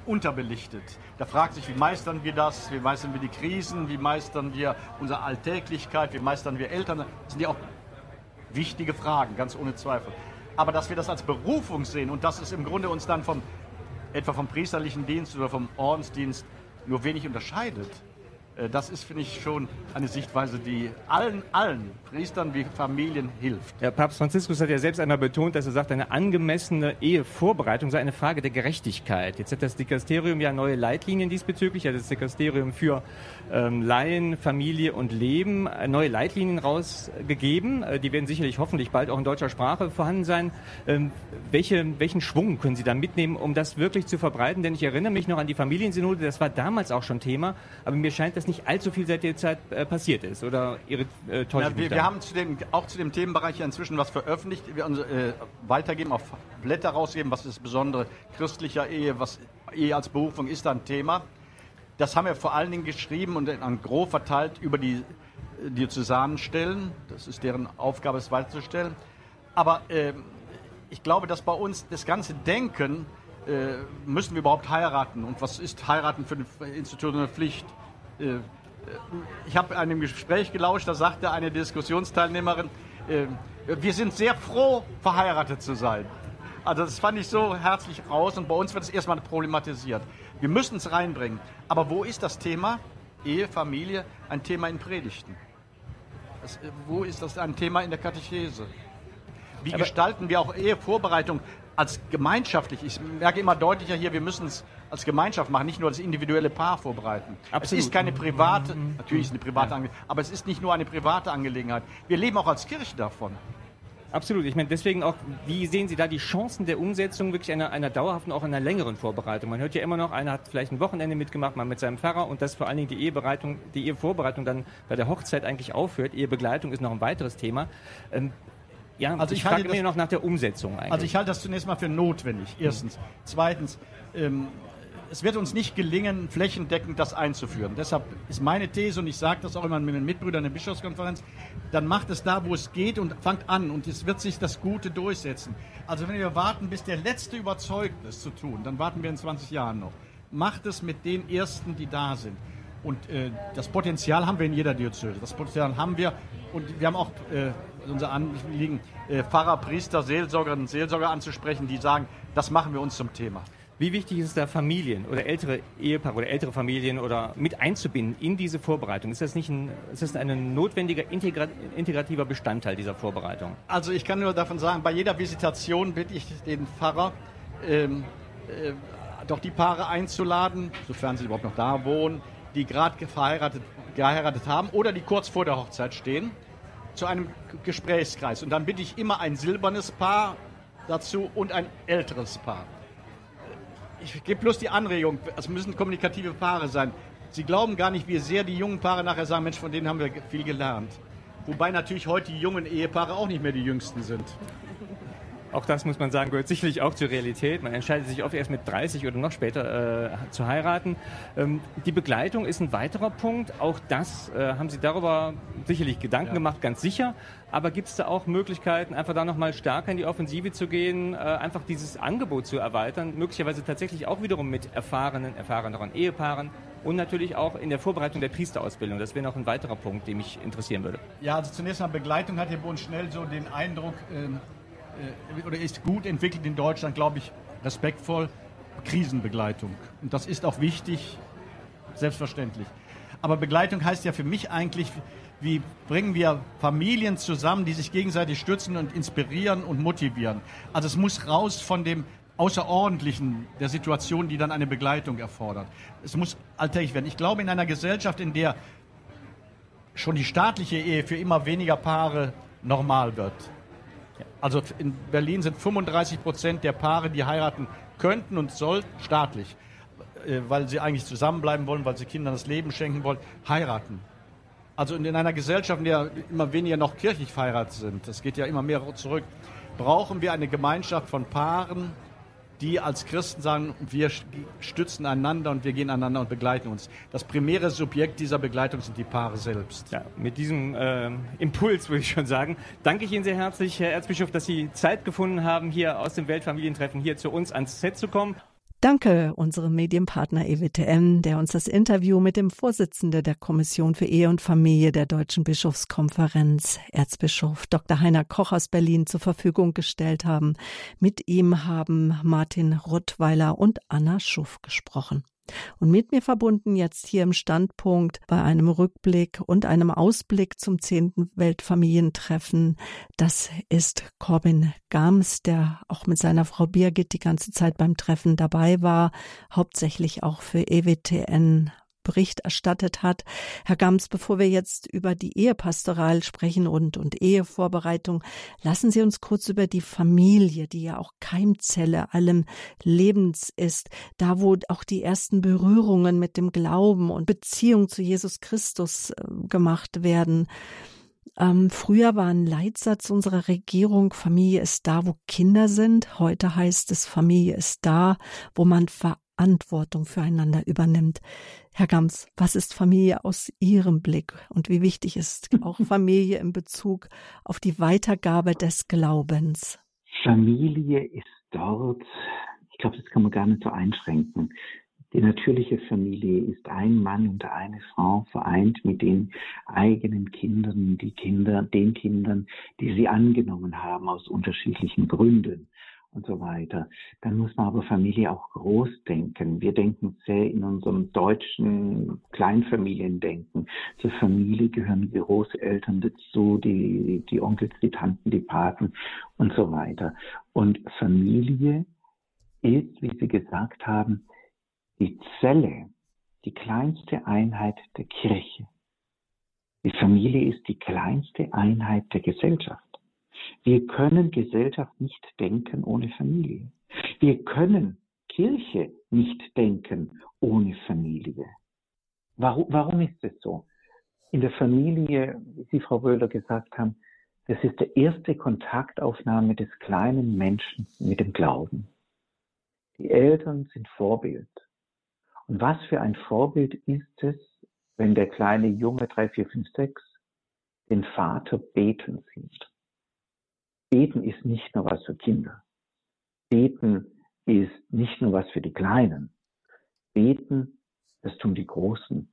unterbelichtet. Da fragt sich, wie meistern wir das? Wie meistern wir die Krisen? Wie meistern wir unsere Alltäglichkeit? Wie meistern wir Eltern? Das sind ja auch wichtige Fragen, ganz ohne Zweifel. Aber dass wir das als Berufung sehen und dass es im Grunde uns dann vom, etwa vom priesterlichen Dienst oder vom Ordensdienst nur wenig unterscheidet, das ist, finde ich, schon eine Sichtweise, die allen, allen Priestern wie Familien hilft. Ja, Papst Franziskus hat ja selbst einmal betont, dass er sagt, eine angemessene Ehevorbereitung sei eine Frage der Gerechtigkeit. Jetzt hat das Dikasterium ja neue Leitlinien diesbezüglich, hat das Dikasterium für ähm, Laien, Familie und Leben äh, neue Leitlinien rausgegeben. Äh, die werden sicherlich hoffentlich bald auch in deutscher Sprache vorhanden sein. Ähm, welche, welchen Schwung können Sie da mitnehmen, um das wirklich zu verbreiten? Denn ich erinnere mich noch an die Familiensynode, das war damals auch schon Thema, aber mir scheint, dass nicht allzu viel seit der Zeit äh, passiert ist. Oder Ihre äh, ja, wir, wir, haben zu dem, auch zu dem Themenbereich inzwischen was veröffentlicht. Wir uns, äh, weitergeben, auf Blätter rausgeben, was ist besondere christlicher Ehe, was Ehe als Berufung ist da ein Thema. Das haben wir vor allen Dingen geschrieben und an Gros verteilt über die äh, Diözesanenstellen. Das ist deren Aufgabe, es weiterzustellen. Aber äh, ich glaube, dass bei uns das ganze Denken, äh, müssen wir überhaupt heiraten? Und was ist heiraten für eine institutionelle Pflicht? Äh, äh, ich habe einem Gespräch gelauscht, da sagte eine Diskussionsteilnehmerin, äh, wir sind sehr froh, verheiratet zu sein. Also das fand ich so herzlich raus und bei uns wird es erstmal problematisiert. Wir müssen es reinbringen. Aber wo ist das Thema? Ehe, Familie, ein Thema in Predigten. Das, wo ist das ein Thema in der Katechese? Wie Aber gestalten wir auch Ehevorbereitung als gemeinschaftlich? Ich merke immer deutlicher hier, wir müssen es als Gemeinschaft machen, nicht nur das individuelle Paar vorbereiten. Absolut. Es ist keine private, natürlich ist es eine private Angelegenheit, aber es ist nicht nur eine private Angelegenheit. Wir leben auch als Kirche davon. Absolut. Ich meine, deswegen auch, wie sehen Sie da die Chancen der Umsetzung wirklich einer, einer dauerhaften, auch einer längeren Vorbereitung? Man hört ja immer noch, einer hat vielleicht ein Wochenende mitgemacht, mal mit seinem Pfarrer und dass vor allen Dingen die Ehebereitung, die Ehevorbereitung dann bei der Hochzeit eigentlich aufhört. Ehebegleitung ist noch ein weiteres Thema. Ähm, ja, also ich, ich frage mir noch nach der Umsetzung eigentlich. Also ich halte das zunächst mal für notwendig, erstens. Mhm. Zweitens, ähm, es wird uns nicht gelingen, flächendeckend das einzuführen. Deshalb ist meine These, und ich sage das auch immer mit den Mitbrüdern in der Bischofskonferenz, dann macht es da, wo es geht und fangt an und es wird sich das Gute durchsetzen. Also wenn wir warten, bis der Letzte überzeugt ist zu tun, dann warten wir in 20 Jahren noch. Macht es mit den Ersten, die da sind. Und äh, das Potenzial haben wir in jeder Diözese. Das Potenzial haben wir und wir haben auch äh, unser Anliegen, äh, Pfarrer, Priester, Seelsorgerinnen und Seelsorger anzusprechen, die sagen, das machen wir uns zum Thema. Wie wichtig ist es da, Familien oder ältere Ehepaare oder ältere Familien oder mit einzubinden in diese Vorbereitung? Ist das nicht ein, ist das ein notwendiger integrativer Bestandteil dieser Vorbereitung? Also ich kann nur davon sagen, bei jeder Visitation bitte ich den Pfarrer, ähm, äh, doch die Paare einzuladen, sofern sie überhaupt noch da wohnen, die gerade verheiratet, geheiratet haben oder die kurz vor der Hochzeit stehen, zu einem Gesprächskreis. Und dann bitte ich immer ein silbernes Paar dazu und ein älteres Paar ich gebe bloß die Anregung, es müssen kommunikative Paare sein. Sie glauben gar nicht, wie sehr die jungen Paare nachher sagen, Mensch, von denen haben wir viel gelernt. Wobei natürlich heute die jungen Ehepaare auch nicht mehr die jüngsten sind. Auch das muss man sagen, gehört sicherlich auch zur Realität. Man entscheidet sich oft erst mit 30 oder noch später äh, zu heiraten. Ähm, die Begleitung ist ein weiterer Punkt. Auch das äh, haben Sie darüber sicherlich Gedanken ja. gemacht, ganz sicher. Aber gibt es da auch Möglichkeiten, einfach da nochmal stärker in die Offensive zu gehen, äh, einfach dieses Angebot zu erweitern, möglicherweise tatsächlich auch wiederum mit erfahrenen, erfahreneren Ehepaaren und natürlich auch in der Vorbereitung der Priesterausbildung. Das wäre noch ein weiterer Punkt, der mich interessieren würde. Ja, also zunächst mal Begleitung hat ja bei uns schnell so den Eindruck, ähm äh, oder ist gut entwickelt in Deutschland, glaube ich, respektvoll. Krisenbegleitung. Und das ist auch wichtig, selbstverständlich. Aber Begleitung heißt ja für mich eigentlich, wie bringen wir Familien zusammen, die sich gegenseitig stützen und inspirieren und motivieren. Also es muss raus von dem Außerordentlichen der Situation, die dann eine Begleitung erfordert. Es muss alltäglich werden. Ich glaube, in einer Gesellschaft, in der schon die staatliche Ehe für immer weniger Paare normal wird, also in Berlin sind 35 Prozent der Paare, die heiraten könnten und sollten, staatlich, äh, weil sie eigentlich zusammenbleiben wollen, weil sie Kindern das Leben schenken wollen, heiraten. Also in einer Gesellschaft, in der immer weniger noch kirchlich verheiratet sind, das geht ja immer mehr zurück, brauchen wir eine Gemeinschaft von Paaren, die als Christen sagen, wir stützen einander und wir gehen einander und begleiten uns. Das primäre Subjekt dieser Begleitung sind die Paare selbst. Ja, mit diesem äh, Impuls würde ich schon sagen, danke ich Ihnen sehr herzlich, Herr Erzbischof, dass Sie Zeit gefunden haben, hier aus dem Weltfamilientreffen hier zu uns ans Set zu kommen. Danke unserem Medienpartner EWTM, der uns das Interview mit dem Vorsitzenden der Kommission für Ehe und Familie der Deutschen Bischofskonferenz, Erzbischof Dr. Heiner Koch aus Berlin, zur Verfügung gestellt haben. Mit ihm haben Martin Rottweiler und Anna Schuff gesprochen. Und mit mir verbunden jetzt hier im Standpunkt bei einem Rückblick und einem Ausblick zum zehnten Weltfamilientreffen, das ist Corbin Gams, der auch mit seiner Frau Birgit die ganze Zeit beim Treffen dabei war, hauptsächlich auch für EWTN Bericht erstattet hat. Herr Gams, bevor wir jetzt über die Ehepastoral sprechen und, und Ehevorbereitung, lassen Sie uns kurz über die Familie, die ja auch Keimzelle allem Lebens ist, da wo auch die ersten Berührungen mit dem Glauben und Beziehung zu Jesus Christus äh, gemacht werden. Ähm, früher war ein Leitsatz unserer Regierung, Familie ist da, wo Kinder sind. Heute heißt es, Familie ist da, wo man Verantwortung füreinander übernimmt. Herr Gams, was ist Familie aus Ihrem Blick und wie wichtig ist auch Familie in Bezug auf die Weitergabe des Glaubens? Familie ist dort, ich glaube, das kann man gar nicht so einschränken. Die natürliche Familie ist ein Mann und eine Frau vereint mit den eigenen Kindern, die Kinder, den Kindern, die sie angenommen haben aus unterschiedlichen Gründen und so weiter. Dann muss man aber Familie auch groß denken. Wir denken sehr in unserem deutschen Kleinfamiliendenken. Zur Familie gehören die Großeltern dazu, die, die Onkels, die Tanten, die Paten und so weiter. Und Familie ist, wie Sie gesagt haben, die Zelle, die kleinste Einheit der Kirche. Die Familie ist die kleinste Einheit der Gesellschaft. Wir können Gesellschaft nicht denken ohne Familie. Wir können Kirche nicht denken ohne Familie. Warum, warum ist es so? In der Familie, wie Sie, Frau Wöhler, gesagt haben, das ist der erste Kontaktaufnahme des kleinen Menschen mit dem Glauben. Die Eltern sind Vorbild. Und was für ein Vorbild ist es, wenn der kleine Junge 3, 4, 5, 6 den Vater beten sieht? Beten ist nicht nur was für Kinder. Beten ist nicht nur was für die Kleinen. Beten, das tun die Großen.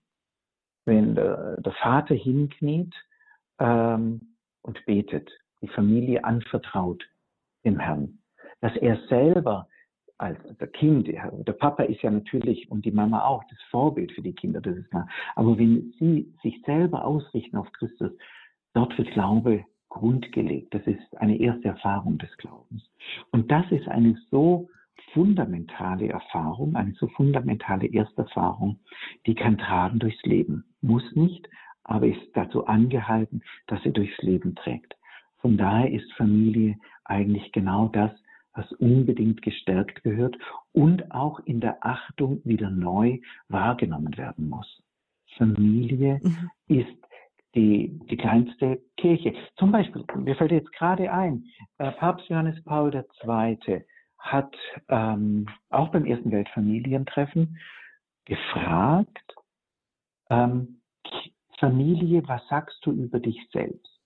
Wenn der, der Vater hinkniet ähm, und betet, die Familie anvertraut dem Herrn, dass er selber als der Kind, der Papa ist ja natürlich und die Mama auch das Vorbild für die Kinder, das ist klar. Aber wenn sie sich selber ausrichten auf Christus, dort wird Glaube grundgelegt. Das ist eine erste Erfahrung des Glaubens. Und das ist eine so fundamentale Erfahrung, eine so fundamentale Ersterfahrung, die kann tragen durchs Leben. Muss nicht, aber ist dazu angehalten, dass sie durchs Leben trägt. Von daher ist Familie eigentlich genau das, was unbedingt gestärkt gehört und auch in der Achtung wieder neu wahrgenommen werden muss. Familie mhm. ist die, die kleinste Kirche. Zum Beispiel, mir fällt jetzt gerade ein, äh, Papst Johannes Paul II. hat ähm, auch beim ersten Weltfamilientreffen gefragt, ähm, Familie, was sagst du über dich selbst?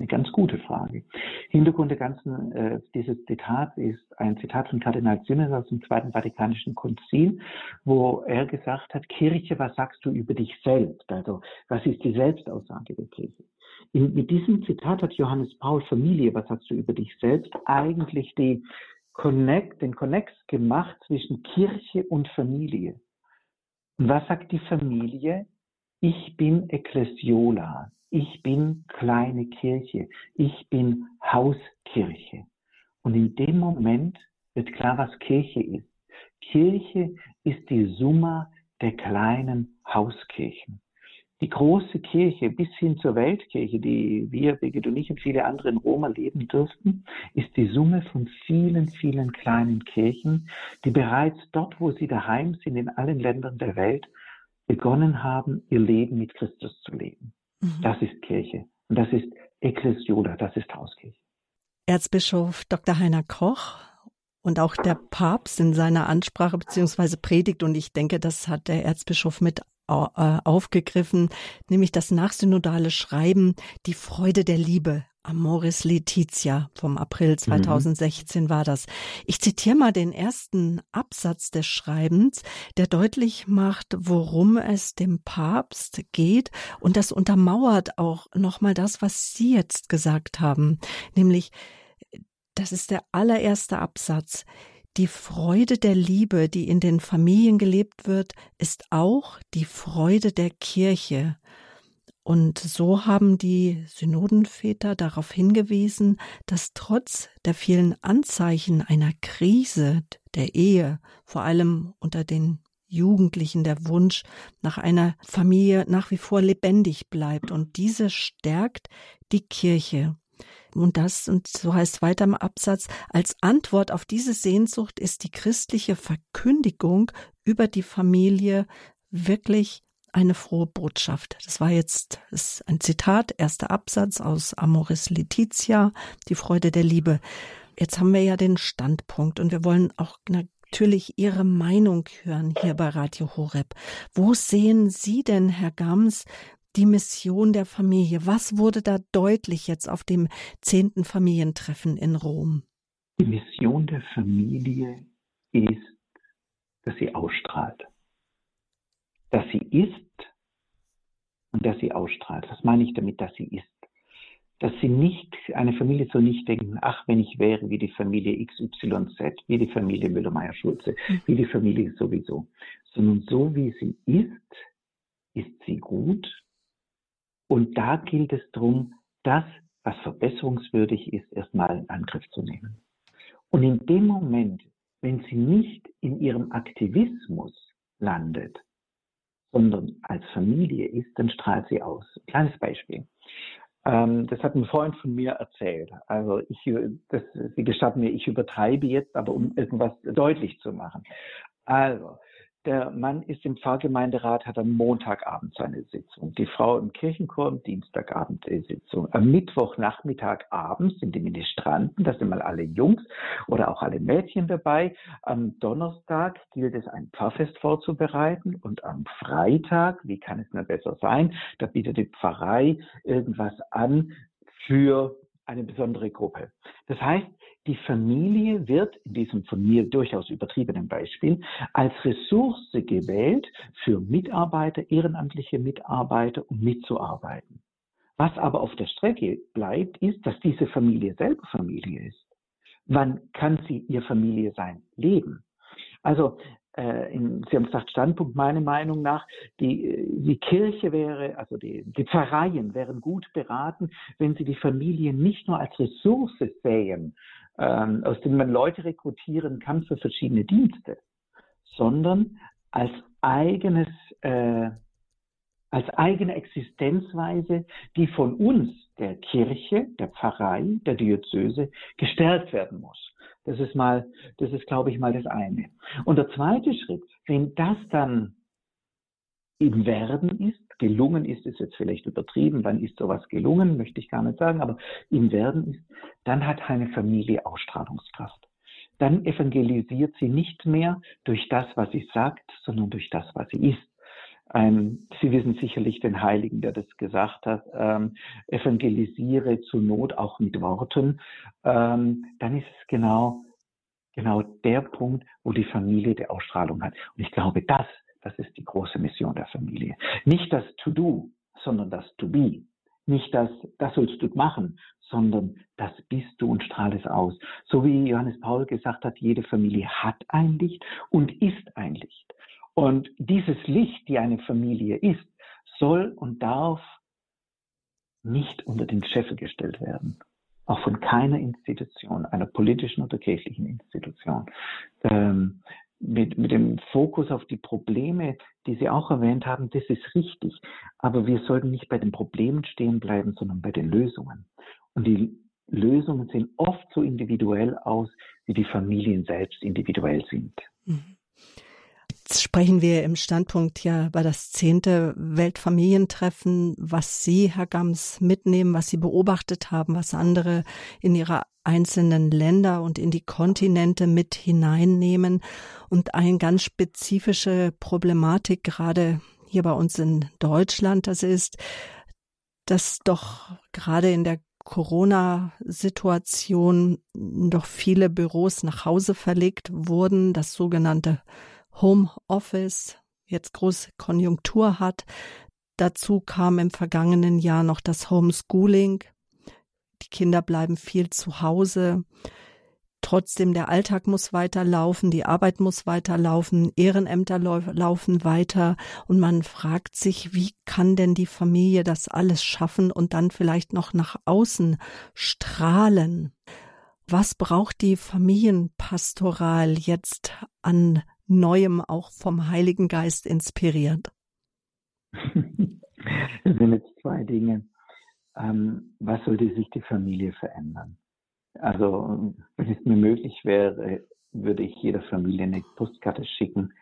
Eine ganz gute Frage. Hintergrund der ganzen, äh, dieses Zitat ist ein Zitat von Kardinal Simmers aus dem Zweiten Vatikanischen Konzil, wo er gesagt hat, Kirche, was sagst du über dich selbst? Also, was ist die Selbstaussage der Kirche? In, mit diesem Zitat hat Johannes Paul Familie, was sagst du über dich selbst, eigentlich die Connect, den Connex gemacht zwischen Kirche und Familie. Und was sagt die Familie? Ich bin Ecclesiola. Ich bin kleine Kirche. Ich bin Hauskirche. Und in dem Moment wird klar, was Kirche ist. Kirche ist die Summa der kleinen Hauskirchen. Die große Kirche bis hin zur Weltkirche, die wir, Birgit und ich und viele andere in Rom erleben durften, ist die Summe von vielen, vielen kleinen Kirchen, die bereits dort, wo sie daheim sind, in allen Ländern der Welt, begonnen haben, ihr Leben mit Christus zu leben. Mhm. Das ist Kirche. Und das ist Ekklesiola, das ist Hauskirche. Erzbischof Dr. Heiner Koch und auch der Papst in seiner Ansprache bzw. Predigt, und ich denke, das hat der Erzbischof mit äh, aufgegriffen, nämlich das nachsynodale Schreiben, die Freude der Liebe Amoris Letizia vom April 2016 mhm. war das. Ich zitiere mal den ersten Absatz des Schreibens, der deutlich macht, worum es dem Papst geht und das untermauert auch nochmal das, was Sie jetzt gesagt haben, nämlich das ist der allererste Absatz. Die Freude der Liebe, die in den Familien gelebt wird, ist auch die Freude der Kirche. Und so haben die Synodenväter darauf hingewiesen, dass trotz der vielen Anzeichen einer Krise der Ehe, vor allem unter den Jugendlichen der Wunsch nach einer Familie nach wie vor lebendig bleibt. Und diese stärkt die Kirche. Und das, und so heißt weiter im Absatz, als Antwort auf diese Sehnsucht ist die christliche Verkündigung über die Familie wirklich eine frohe Botschaft. Das war jetzt ist ein Zitat, erster Absatz aus Amoris Letizia, die Freude der Liebe. Jetzt haben wir ja den Standpunkt und wir wollen auch natürlich Ihre Meinung hören hier bei Radio Horeb. Wo sehen Sie denn, Herr Gams, die Mission der Familie? Was wurde da deutlich jetzt auf dem zehnten Familientreffen in Rom? Die Mission der Familie ist, dass sie ausstrahlt dass sie ist und dass sie ausstrahlt. Was meine ich damit, dass sie ist? Dass sie nicht, eine Familie soll nicht denken, ach, wenn ich wäre wie die Familie XYZ, wie die Familie Müller-Meyer-Schulze, wie die Familie sowieso, sondern so wie sie ist, ist sie gut. Und da gilt es darum, das, was verbesserungswürdig ist, erstmal in Angriff zu nehmen. Und in dem Moment, wenn sie nicht in ihrem Aktivismus landet, sondern als Familie ist, dann strahlt sie aus. Kleines Beispiel. Ähm, das hat ein Freund von mir erzählt. Also ich, das, Sie gestatten mir, ich übertreibe jetzt, aber um irgendwas deutlich zu machen. Also, der Mann ist im Pfarrgemeinderat, hat am Montagabend seine Sitzung. Die Frau im Kirchenchor am Dienstagabend die Sitzung. Am Mittwochnachmittag abends sind die Ministranten, da sind mal alle Jungs oder auch alle Mädchen dabei. Am Donnerstag gilt es, ein Pfarrfest vorzubereiten und am Freitag, wie kann es nur besser sein, da bietet die Pfarrei irgendwas an für eine besondere Gruppe. Das heißt, die Familie wird in diesem von mir durchaus übertriebenen Beispiel als Ressource gewählt für Mitarbeiter, ehrenamtliche Mitarbeiter, um mitzuarbeiten. Was aber auf der Strecke bleibt, ist, dass diese Familie selber Familie ist. Wann kann sie ihr Familie sein? Leben. Also äh, in, Sie haben gesagt, Standpunkt meiner Meinung nach, die, die Kirche wäre, also die, die Pfarreien wären gut beraten, wenn sie die Familie nicht nur als Ressource sehen, ähm, aus denen man Leute rekrutieren kann für verschiedene Dienste, sondern als eigenes, äh, als eigene Existenzweise, die von uns, der Kirche, der Pfarrei, der Diözese, gestärkt werden muss. Das ist mal, das ist, glaube ich, mal das eine. Und der zweite Schritt, wenn das dann im Werden ist. Gelungen ist es jetzt vielleicht übertrieben. Wann ist sowas gelungen, möchte ich gar nicht sagen, aber im Werden ist, dann hat eine Familie Ausstrahlungskraft. Dann evangelisiert sie nicht mehr durch das, was sie sagt, sondern durch das, was sie ist. Ähm, sie wissen sicherlich den Heiligen, der das gesagt hat, ähm, evangelisiere zur Not auch mit Worten. Ähm, dann ist es genau, genau der Punkt, wo die Familie die Ausstrahlung hat. Und ich glaube, das das ist die große Mission der Familie. Nicht das To-Do, sondern das To-Be. Nicht das, das sollst du machen, sondern das bist du und strahl es aus. So wie Johannes Paul gesagt hat, jede Familie hat ein Licht und ist ein Licht. Und dieses Licht, die eine Familie ist, soll und darf nicht unter den Scheffel gestellt werden. Auch von keiner Institution, einer politischen oder kirchlichen Institution. Ähm, mit, mit dem Fokus auf die Probleme, die Sie auch erwähnt haben, das ist richtig. Aber wir sollten nicht bei den Problemen stehen bleiben, sondern bei den Lösungen. Und die Lösungen sehen oft so individuell aus, wie die Familien selbst individuell sind. Mhm. Jetzt sprechen wir im Standpunkt ja über das zehnte Weltfamilientreffen, was Sie, Herr Gams, mitnehmen, was Sie beobachtet haben, was andere in ihre einzelnen Länder und in die Kontinente mit hineinnehmen. Und eine ganz spezifische Problematik gerade hier bei uns in Deutschland, das ist, dass doch gerade in der Corona-Situation doch viele Büros nach Hause verlegt wurden, das sogenannte Homeoffice jetzt große Konjunktur hat. Dazu kam im vergangenen Jahr noch das Homeschooling. Die Kinder bleiben viel zu Hause. Trotzdem, der Alltag muss weiterlaufen, die Arbeit muss weiterlaufen, Ehrenämter laufen weiter und man fragt sich, wie kann denn die Familie das alles schaffen und dann vielleicht noch nach außen strahlen? Was braucht die Familienpastoral jetzt an Neuem auch vom Heiligen Geist inspiriert? Es sind jetzt zwei Dinge. Ähm, was sollte sich die Familie verändern? Also, wenn es mir möglich wäre, würde ich jeder Familie eine Postkarte schicken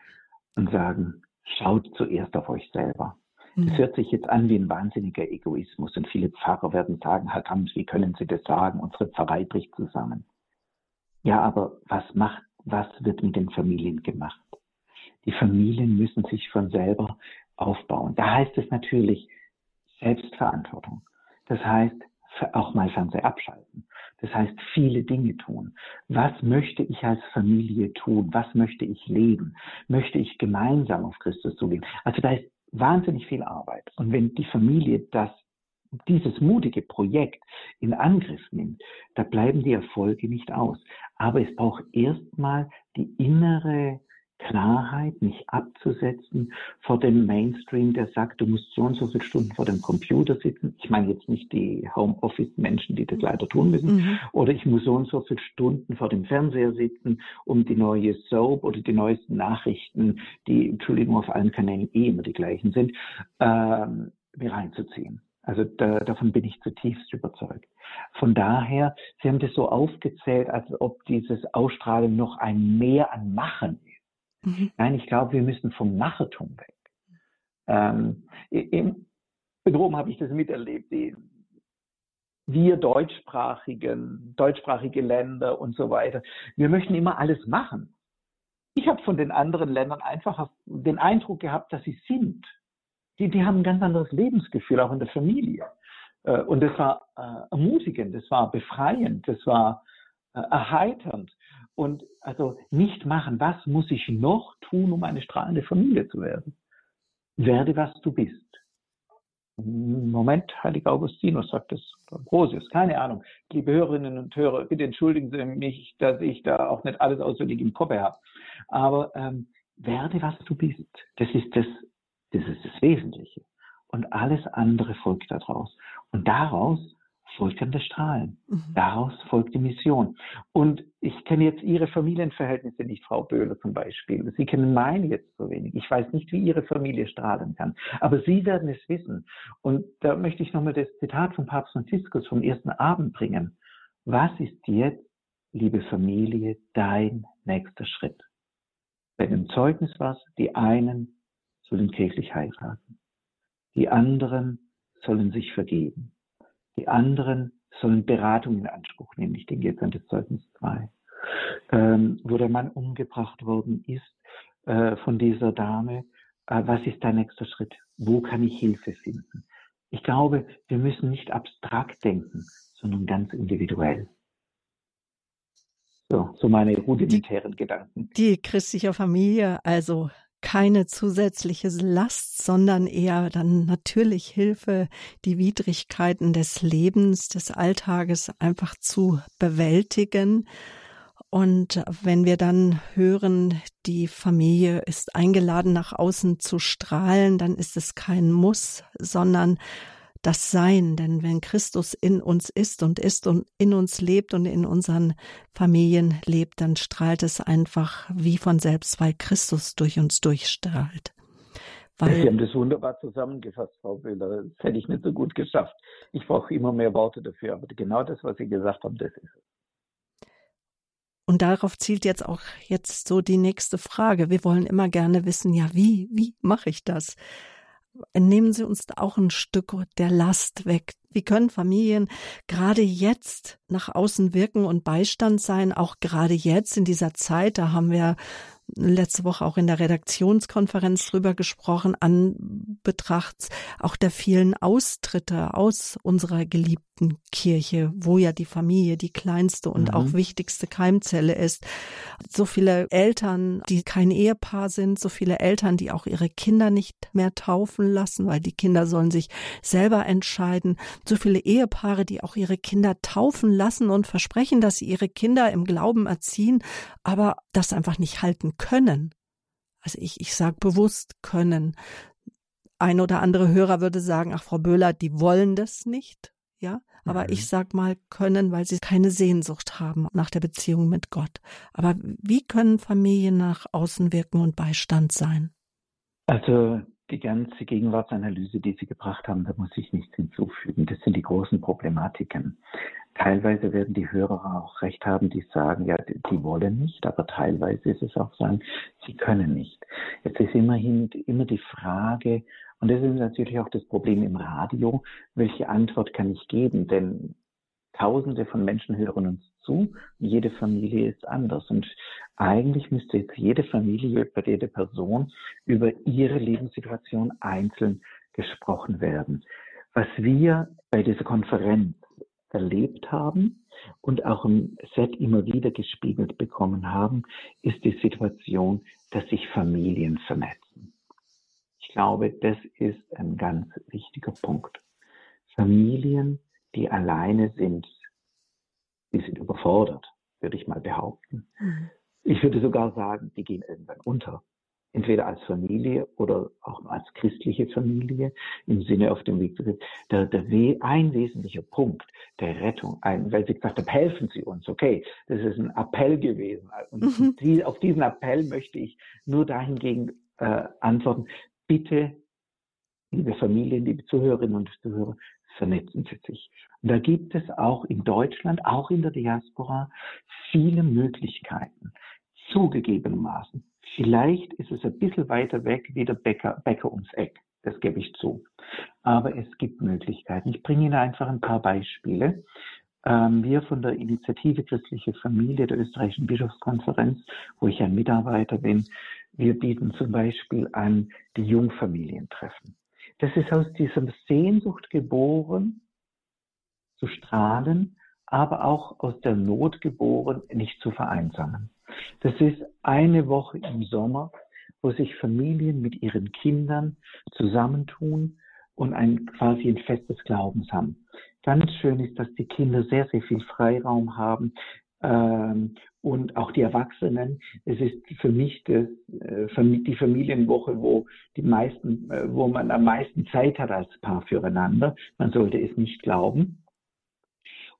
und sagen, schaut zuerst auf euch selber. Das mhm. hört sich jetzt an wie ein wahnsinniger Egoismus und viele Pfarrer werden sagen, Herr Kamms, wie können Sie das sagen? Unsere Pfarrei bricht zusammen. Ja, aber was macht was wird mit den Familien gemacht. Die Familien müssen sich von selber aufbauen. Da heißt es natürlich Selbstverantwortung. Das heißt auch mal Fernseher abschalten. Das heißt viele Dinge tun. Was möchte ich als Familie tun? Was möchte ich leben? Möchte ich gemeinsam auf Christus zugehen? Also da ist wahnsinnig viel Arbeit. Und wenn die Familie das dieses mutige Projekt in Angriff nimmt, da bleiben die Erfolge nicht aus. Aber es braucht erstmal die innere Klarheit, nicht abzusetzen vor dem Mainstream, der sagt, du musst so und so viele Stunden vor dem Computer sitzen. Ich meine jetzt nicht die Homeoffice-Menschen, die das leider tun müssen. Mhm. Oder ich muss so und so viele Stunden vor dem Fernseher sitzen, um die neue Soap oder die neuesten Nachrichten, die, Entschuldigung, auf allen Kanälen eh immer die gleichen sind, ähm, mir reinzuziehen. Also da, davon bin ich zutiefst überzeugt. Von daher, Sie haben das so aufgezählt, als ob dieses Ausstrahlen noch ein Mehr an Machen ist. Mhm. Nein, ich glaube, wir müssen vom Machertum weg. Ähm, in, in Rom habe ich das miterlebt. Die, wir deutschsprachigen, deutschsprachige Länder und so weiter, wir möchten immer alles machen. Ich habe von den anderen Ländern einfach den Eindruck gehabt, dass sie sind die, die haben ein ganz anderes Lebensgefühl, auch in der Familie. Äh, und das war äh, ermutigend, das war befreiend, das war äh, erheiternd. Und also nicht machen, was muss ich noch tun, um eine strahlende Familie zu werden? Werde, was du bist. Moment, Heiliger Augustinus sagt es, Ambrosius, keine Ahnung. Liebe Hörerinnen und Hörer, bitte entschuldigen Sie mich, dass ich da auch nicht alles auswendig im Kopf habe. Aber ähm, werde, was du bist. Das ist das das ist das Wesentliche. Und alles andere folgt daraus. Und daraus folgt dann das Strahlen. Mhm. Daraus folgt die Mission. Und ich kenne jetzt Ihre Familienverhältnisse nicht, Frau Böhler zum Beispiel. Sie kennen meine jetzt so wenig. Ich weiß nicht, wie Ihre Familie strahlen kann. Aber Sie werden es wissen. Und da möchte ich nochmal das Zitat von Papst Franziskus vom ersten Abend bringen. Was ist jetzt, liebe Familie, dein nächster Schritt? Bei dem Zeugnis was, die einen sollen kirchlich heiraten. Die anderen sollen sich vergeben. Die anderen sollen Beratung in Anspruch nehmen. Ich denke jetzt an das Zeugnis 2. Ähm, wo der Mann umgebracht worden ist äh, von dieser Dame. Äh, was ist der nächste Schritt? Wo kann ich Hilfe finden? Ich glaube, wir müssen nicht abstrakt denken, sondern ganz individuell. So, so meine rudimentären die, Gedanken. Die christliche Familie, also keine zusätzliche Last, sondern eher dann natürlich Hilfe, die Widrigkeiten des Lebens, des Alltages einfach zu bewältigen. Und wenn wir dann hören, die Familie ist eingeladen, nach außen zu strahlen, dann ist es kein Muss, sondern das Sein. Denn wenn Christus in uns ist und ist und in uns lebt und in unseren Familien lebt, dann strahlt es einfach wie von selbst, weil Christus durch uns durchstrahlt. Weil Sie haben das wunderbar zusammengefasst, Frau Böhler. Das hätte ich nicht so gut geschafft. Ich brauche immer mehr Worte dafür, aber genau das, was Sie gesagt haben, das ist es. Und darauf zielt jetzt auch jetzt so die nächste Frage. Wir wollen immer gerne wissen, ja, wie, wie mache ich das? Nehmen Sie uns auch ein Stück der Last weg. Wie können Familien gerade jetzt nach außen wirken und Beistand sein, auch gerade jetzt in dieser Zeit? Da haben wir letzte Woche auch in der Redaktionskonferenz drüber gesprochen, an Betracht auch der vielen Austritte aus unserer geliebten Kirche, wo ja die Familie die kleinste und mhm. auch wichtigste Keimzelle ist. So viele Eltern, die kein Ehepaar sind, so viele Eltern, die auch ihre Kinder nicht mehr taufen lassen, weil die Kinder sollen sich selber entscheiden. So viele Ehepaare, die auch ihre Kinder taufen lassen und versprechen, dass sie ihre Kinder im Glauben erziehen, aber das einfach nicht halten können. Also ich, ich sage bewusst können. Ein oder andere Hörer würde sagen, ach Frau Böhler, die wollen das nicht. Ja, aber mhm. ich sag mal können, weil sie keine Sehnsucht haben nach der Beziehung mit Gott. Aber wie können Familien nach außen wirken und Beistand sein? Also die ganze Gegenwartsanalyse, die Sie gebracht haben, da muss ich nichts hinzufügen. Das sind die großen Problematiken. Teilweise werden die Hörer auch recht haben, die sagen, ja, die wollen nicht, aber teilweise ist es auch sagen, sie können nicht. Jetzt ist immerhin immer die Frage, und das ist natürlich auch das Problem im Radio, welche Antwort kann ich geben? Denn Tausende von Menschen hören uns zu. Jede Familie ist anders. Und eigentlich müsste jetzt jede Familie, bei jeder Person über ihre Lebenssituation einzeln gesprochen werden. Was wir bei dieser Konferenz erlebt haben und auch im Set immer wieder gespiegelt bekommen haben, ist die Situation, dass sich Familien vernetzen. Ich glaube, das ist ein ganz wichtiger Punkt. Familien, die alleine sind, die sind überfordert, würde ich mal behaupten. Mhm. Ich würde sogar sagen, die gehen irgendwann unter entweder als Familie oder auch als christliche Familie im Sinne auf dem Weg zu der, der ein wesentlicher Punkt der Rettung, ein, weil sie gesagt haben, helfen Sie uns, okay, das ist ein Appell gewesen. Und mhm. die, auf diesen Appell möchte ich nur dahingegen äh, antworten, bitte, liebe Familien, liebe Zuhörerinnen und Zuhörer, vernetzen Sie sich. Und da gibt es auch in Deutschland, auch in der Diaspora, viele Möglichkeiten, zugegebenermaßen Vielleicht ist es ein bisschen weiter weg wie der Bäcker, Bäcker ums Eck. Das gebe ich zu. Aber es gibt Möglichkeiten. Ich bringe Ihnen einfach ein paar Beispiele. Ähm, wir von der Initiative Christliche Familie der österreichischen Bischofskonferenz, wo ich ein Mitarbeiter bin, wir bieten zum Beispiel an die Jungfamilientreffen. Das ist aus dieser Sehnsucht geboren, zu strahlen, aber auch aus der Not geboren, nicht zu vereinsamen. Das ist eine Woche im Sommer, wo sich Familien mit ihren Kindern zusammentun und ein quasi ein Fest des Glaubens haben. Ganz schön ist, dass die Kinder sehr, sehr viel Freiraum haben ähm, und auch die Erwachsenen. Es ist für mich das, äh, die Familienwoche, wo die meisten, äh, wo man am meisten Zeit hat als Paar füreinander. Man sollte es nicht glauben.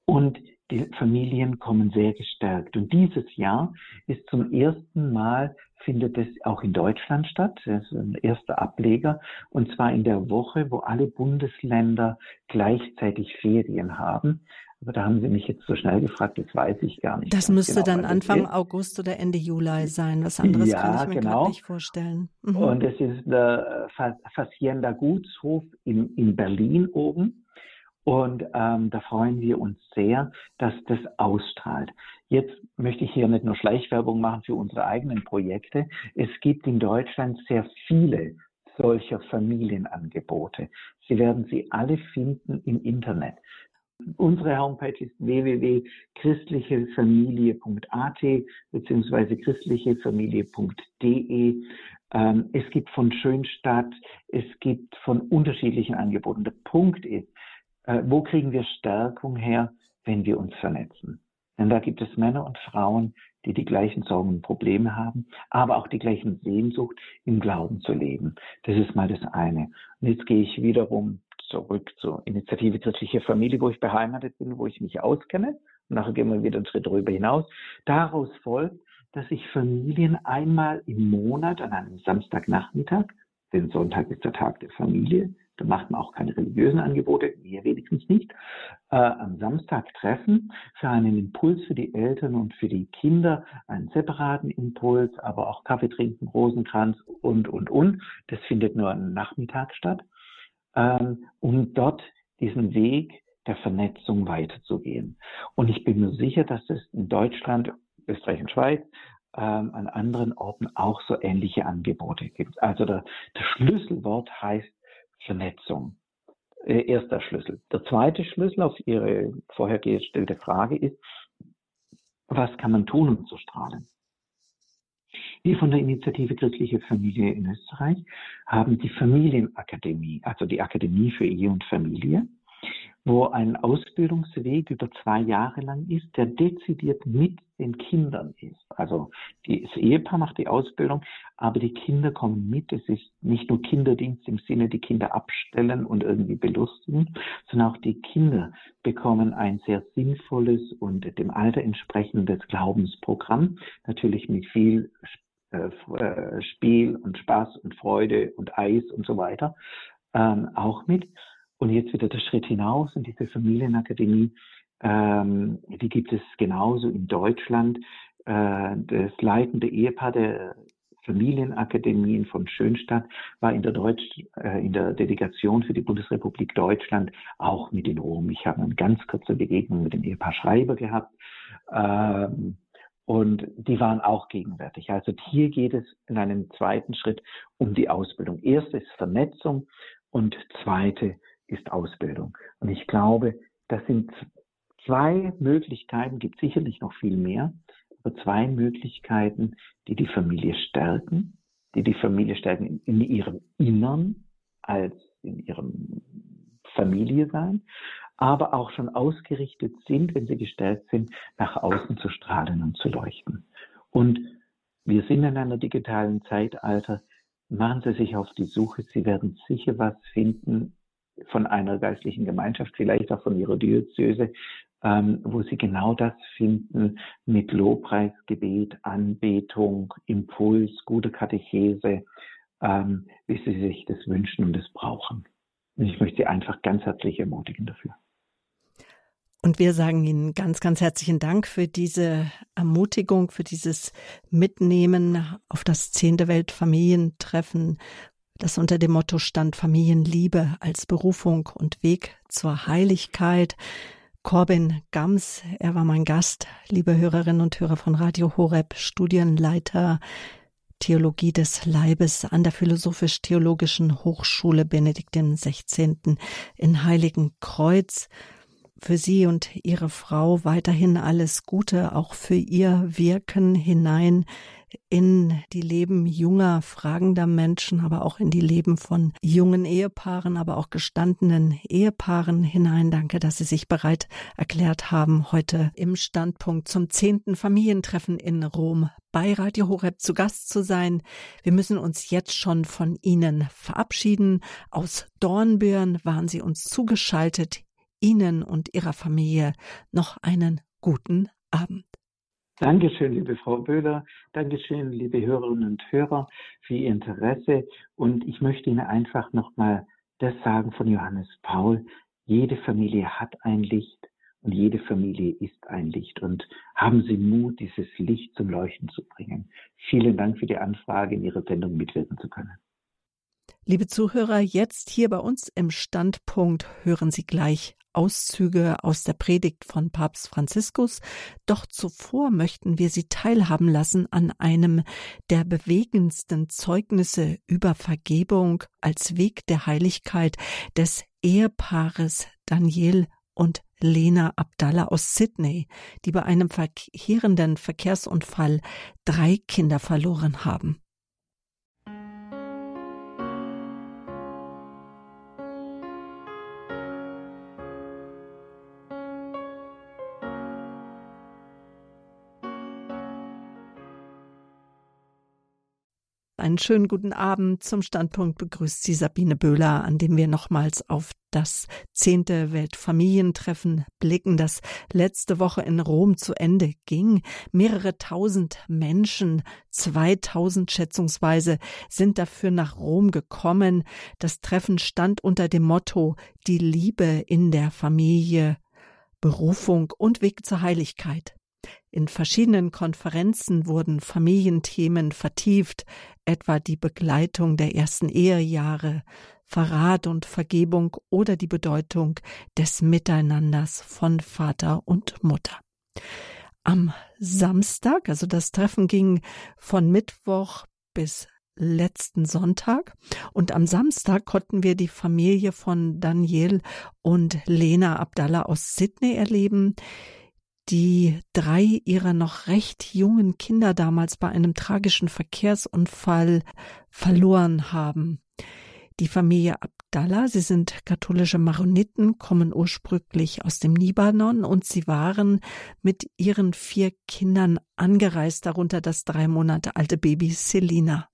Und die Familien kommen sehr gestärkt. Und dieses Jahr ist zum ersten Mal, findet es auch in Deutschland statt. Das ist ein erster Ableger. Und zwar in der Woche, wo alle Bundesländer gleichzeitig Ferien haben. Aber da haben Sie mich jetzt so schnell gefragt, das weiß ich gar nicht. Das müsste genau, dann Anfang August oder Ende Juli sein. Was anderes ja, kann ich mir genau. nicht vorstellen. Mhm. Und es ist der Facienda Gutshof in, in Berlin oben. Und ähm, da freuen wir uns sehr, dass das ausstrahlt. Jetzt möchte ich hier nicht nur Schleichwerbung machen für unsere eigenen Projekte. Es gibt in Deutschland sehr viele solcher Familienangebote. Sie werden sie alle finden im Internet. Unsere Homepage ist www.christlichefamilie.at bzw. christlichefamilie.de. Es gibt von Schönstadt, es gibt von unterschiedlichen Angeboten. Der Punkt ist, äh, wo kriegen wir Stärkung her, wenn wir uns vernetzen? Denn da gibt es Männer und Frauen, die die gleichen Sorgen und Probleme haben, aber auch die gleichen Sehnsucht, im Glauben zu leben. Das ist mal das eine. Und jetzt gehe ich wiederum zurück zur Initiative Christliche Familie, wo ich beheimatet bin, wo ich mich auskenne. Und nachher gehen wir wieder einen Schritt darüber hinaus. Daraus folgt, dass sich Familien einmal im Monat an einem Samstagnachmittag, denn Sonntag ist der Tag der Familie, da macht man auch keine religiösen Angebote, wir wenigstens nicht, äh, am Samstag treffen für einen Impuls für die Eltern und für die Kinder, einen separaten Impuls, aber auch Kaffee trinken, Rosenkranz und, und, und. Das findet nur am Nachmittag statt, ähm, um dort diesen Weg der Vernetzung weiterzugehen. Und ich bin mir sicher, dass es in Deutschland, Österreich und Schweiz ähm, an anderen Orten auch so ähnliche Angebote gibt. Also der Schlüsselwort heißt Vernetzung. Äh, erster Schlüssel. Der zweite Schlüssel auf Ihre vorher gestellte Frage ist, was kann man tun, um zu strahlen? Wir von der Initiative Christliche Familie in Österreich haben die Familienakademie, also die Akademie für Ehe und Familie wo ein Ausbildungsweg über zwei Jahre lang ist, der dezidiert mit den Kindern ist. Also das Ehepaar macht die Ausbildung, aber die Kinder kommen mit. Es ist nicht nur Kinderdienst im Sinne, die Kinder abstellen und irgendwie belustigen, sondern auch die Kinder bekommen ein sehr sinnvolles und dem Alter entsprechendes Glaubensprogramm, natürlich mit viel äh, äh, Spiel und Spaß und Freude und Eis und so weiter ähm, auch mit. Und jetzt wieder der Schritt hinaus in diese Familienakademie, ähm, die gibt es genauso in Deutschland. Äh, das leitende Ehepaar der Familienakademien von Schönstadt war in der, Deutsch, äh, in der Delegation für die Bundesrepublik Deutschland auch mit in Rom. Ich habe eine ganz kurze Begegnung mit dem Ehepaar Schreiber gehabt. Ähm, und die waren auch gegenwärtig. Also hier geht es in einem zweiten Schritt um die Ausbildung. Erste ist Vernetzung und zweite ist Ausbildung. Und ich glaube, das sind zwei Möglichkeiten, gibt sicherlich noch viel mehr, aber zwei Möglichkeiten, die die Familie stärken, die die Familie stärken in, ihrem Innern als in ihrem Familie sein, aber auch schon ausgerichtet sind, wenn sie gestärkt sind, nach außen zu strahlen und zu leuchten. Und wir sind in einer digitalen Zeitalter. Machen Sie sich auf die Suche. Sie werden sicher was finden, von einer geistlichen Gemeinschaft, vielleicht auch von ihrer Diözese, ähm, wo sie genau das finden mit Lobpreis, Gebet, Anbetung, Impuls, gute Katechese, ähm, wie sie sich das wünschen und es brauchen. Und ich möchte Sie einfach ganz herzlich ermutigen dafür. Und wir sagen Ihnen ganz, ganz herzlichen Dank für diese Ermutigung, für dieses Mitnehmen auf das zehnte Weltfamilientreffen das unter dem Motto stand Familienliebe als Berufung und Weg zur Heiligkeit. Corbin Gams, er war mein Gast, liebe Hörerinnen und Hörer von Radio Horeb, Studienleiter Theologie des Leibes an der Philosophisch-Theologischen Hochschule Benedikt XVI. in Heiligen Kreuz. Für Sie und Ihre Frau weiterhin alles Gute, auch für Ihr Wirken hinein in die Leben junger, fragender Menschen, aber auch in die Leben von jungen Ehepaaren, aber auch gestandenen Ehepaaren hinein. Danke, dass Sie sich bereit erklärt haben, heute im Standpunkt zum zehnten Familientreffen in Rom bei Radio Horeb zu Gast zu sein. Wir müssen uns jetzt schon von Ihnen verabschieden. Aus Dornbirn waren Sie uns zugeschaltet. Ihnen und Ihrer Familie noch einen guten Abend. Dankeschön, liebe Frau Böhler. Dankeschön, liebe Hörerinnen und Hörer, für Ihr Interesse. Und ich möchte Ihnen einfach nochmal das sagen von Johannes Paul. Jede Familie hat ein Licht Und jede Familie ist ein Licht. Und haben Sie Mut, dieses Licht zum Leuchten zu bringen. Vielen Dank für die Anfrage, in Ihrer Sendung mitwirken zu können. Liebe Zuhörer, jetzt hier bei uns im Standpunkt hören Sie gleich Auszüge aus der Predigt von Papst Franziskus, doch zuvor möchten wir Sie teilhaben lassen an einem der bewegendsten Zeugnisse über Vergebung als Weg der Heiligkeit des Ehepaares Daniel und Lena Abdallah aus Sydney, die bei einem verkehrenden Verkehrsunfall drei Kinder verloren haben. Einen schönen guten Abend. Zum Standpunkt begrüßt Sie Sabine Böhler, an dem wir nochmals auf das zehnte Weltfamilientreffen blicken, das letzte Woche in Rom zu Ende ging. Mehrere tausend Menschen, 2000 schätzungsweise, sind dafür nach Rom gekommen. Das Treffen stand unter dem Motto Die Liebe in der Familie, Berufung und Weg zur Heiligkeit. In verschiedenen Konferenzen wurden Familienthemen vertieft, etwa die Begleitung der ersten Ehejahre, Verrat und Vergebung oder die Bedeutung des Miteinanders von Vater und Mutter. Am Samstag, also das Treffen ging von Mittwoch bis letzten Sonntag und am Samstag konnten wir die Familie von Daniel und Lena Abdallah aus Sydney erleben, die drei ihrer noch recht jungen Kinder damals bei einem tragischen Verkehrsunfall verloren haben. Die Familie Abdallah, sie sind katholische Maroniten, kommen ursprünglich aus dem Libanon und sie waren mit ihren vier Kindern angereist, darunter das drei Monate alte Baby Selina.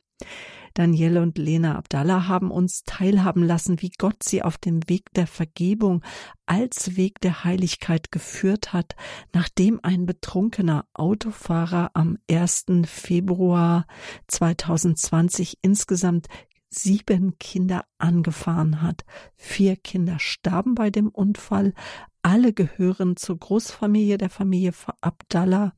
Danielle und Lena Abdallah haben uns teilhaben lassen, wie Gott sie auf dem Weg der Vergebung als Weg der Heiligkeit geführt hat, nachdem ein betrunkener Autofahrer am 1. Februar 2020 insgesamt sieben Kinder angefahren hat. Vier Kinder starben bei dem Unfall. Alle gehören zur Großfamilie der Familie Abdallah.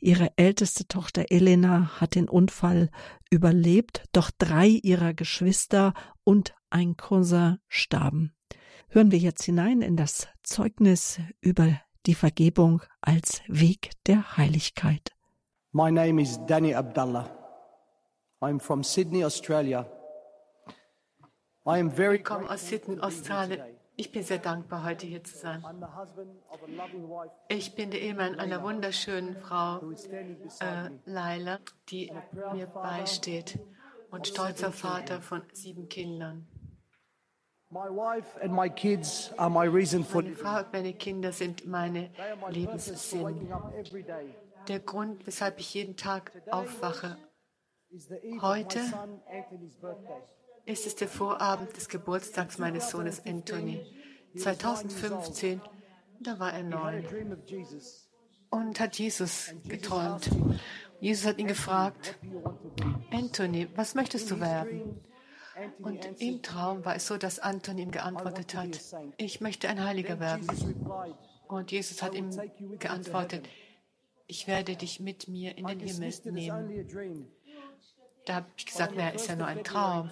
Ihre älteste Tochter Elena hat den Unfall überlebt, doch drei ihrer Geschwister und ein Cousin starben. Hören wir jetzt hinein in das Zeugnis über die Vergebung als Weg der Heiligkeit. My name is Danny Abdallah. I'm from Sydney, Australia. Ich komme aus Sydney, Australien. Ich bin sehr dankbar, heute hier zu sein. Ich bin der Ehemann einer wunderschönen Frau, äh, Laila, die mir beisteht und stolzer Vater von sieben Kindern. Meine Frau und meine Kinder sind meine Lebenssinn. Der Grund, weshalb ich jeden Tag aufwache. Heute ist es der Vorabend des Geburtstags meines Sohnes Anthony. 2015, da war er neun und hat Jesus geträumt. Jesus hat ihn gefragt, Anthony, was möchtest du werden? Und im Traum war es so, dass Anthony ihm geantwortet hat, ich möchte ein Heiliger werden. Und Jesus hat ihm geantwortet, ich werde dich mit mir in den Himmel nehmen. Da habe ich gesagt, naja, ist ja nur ein Traum.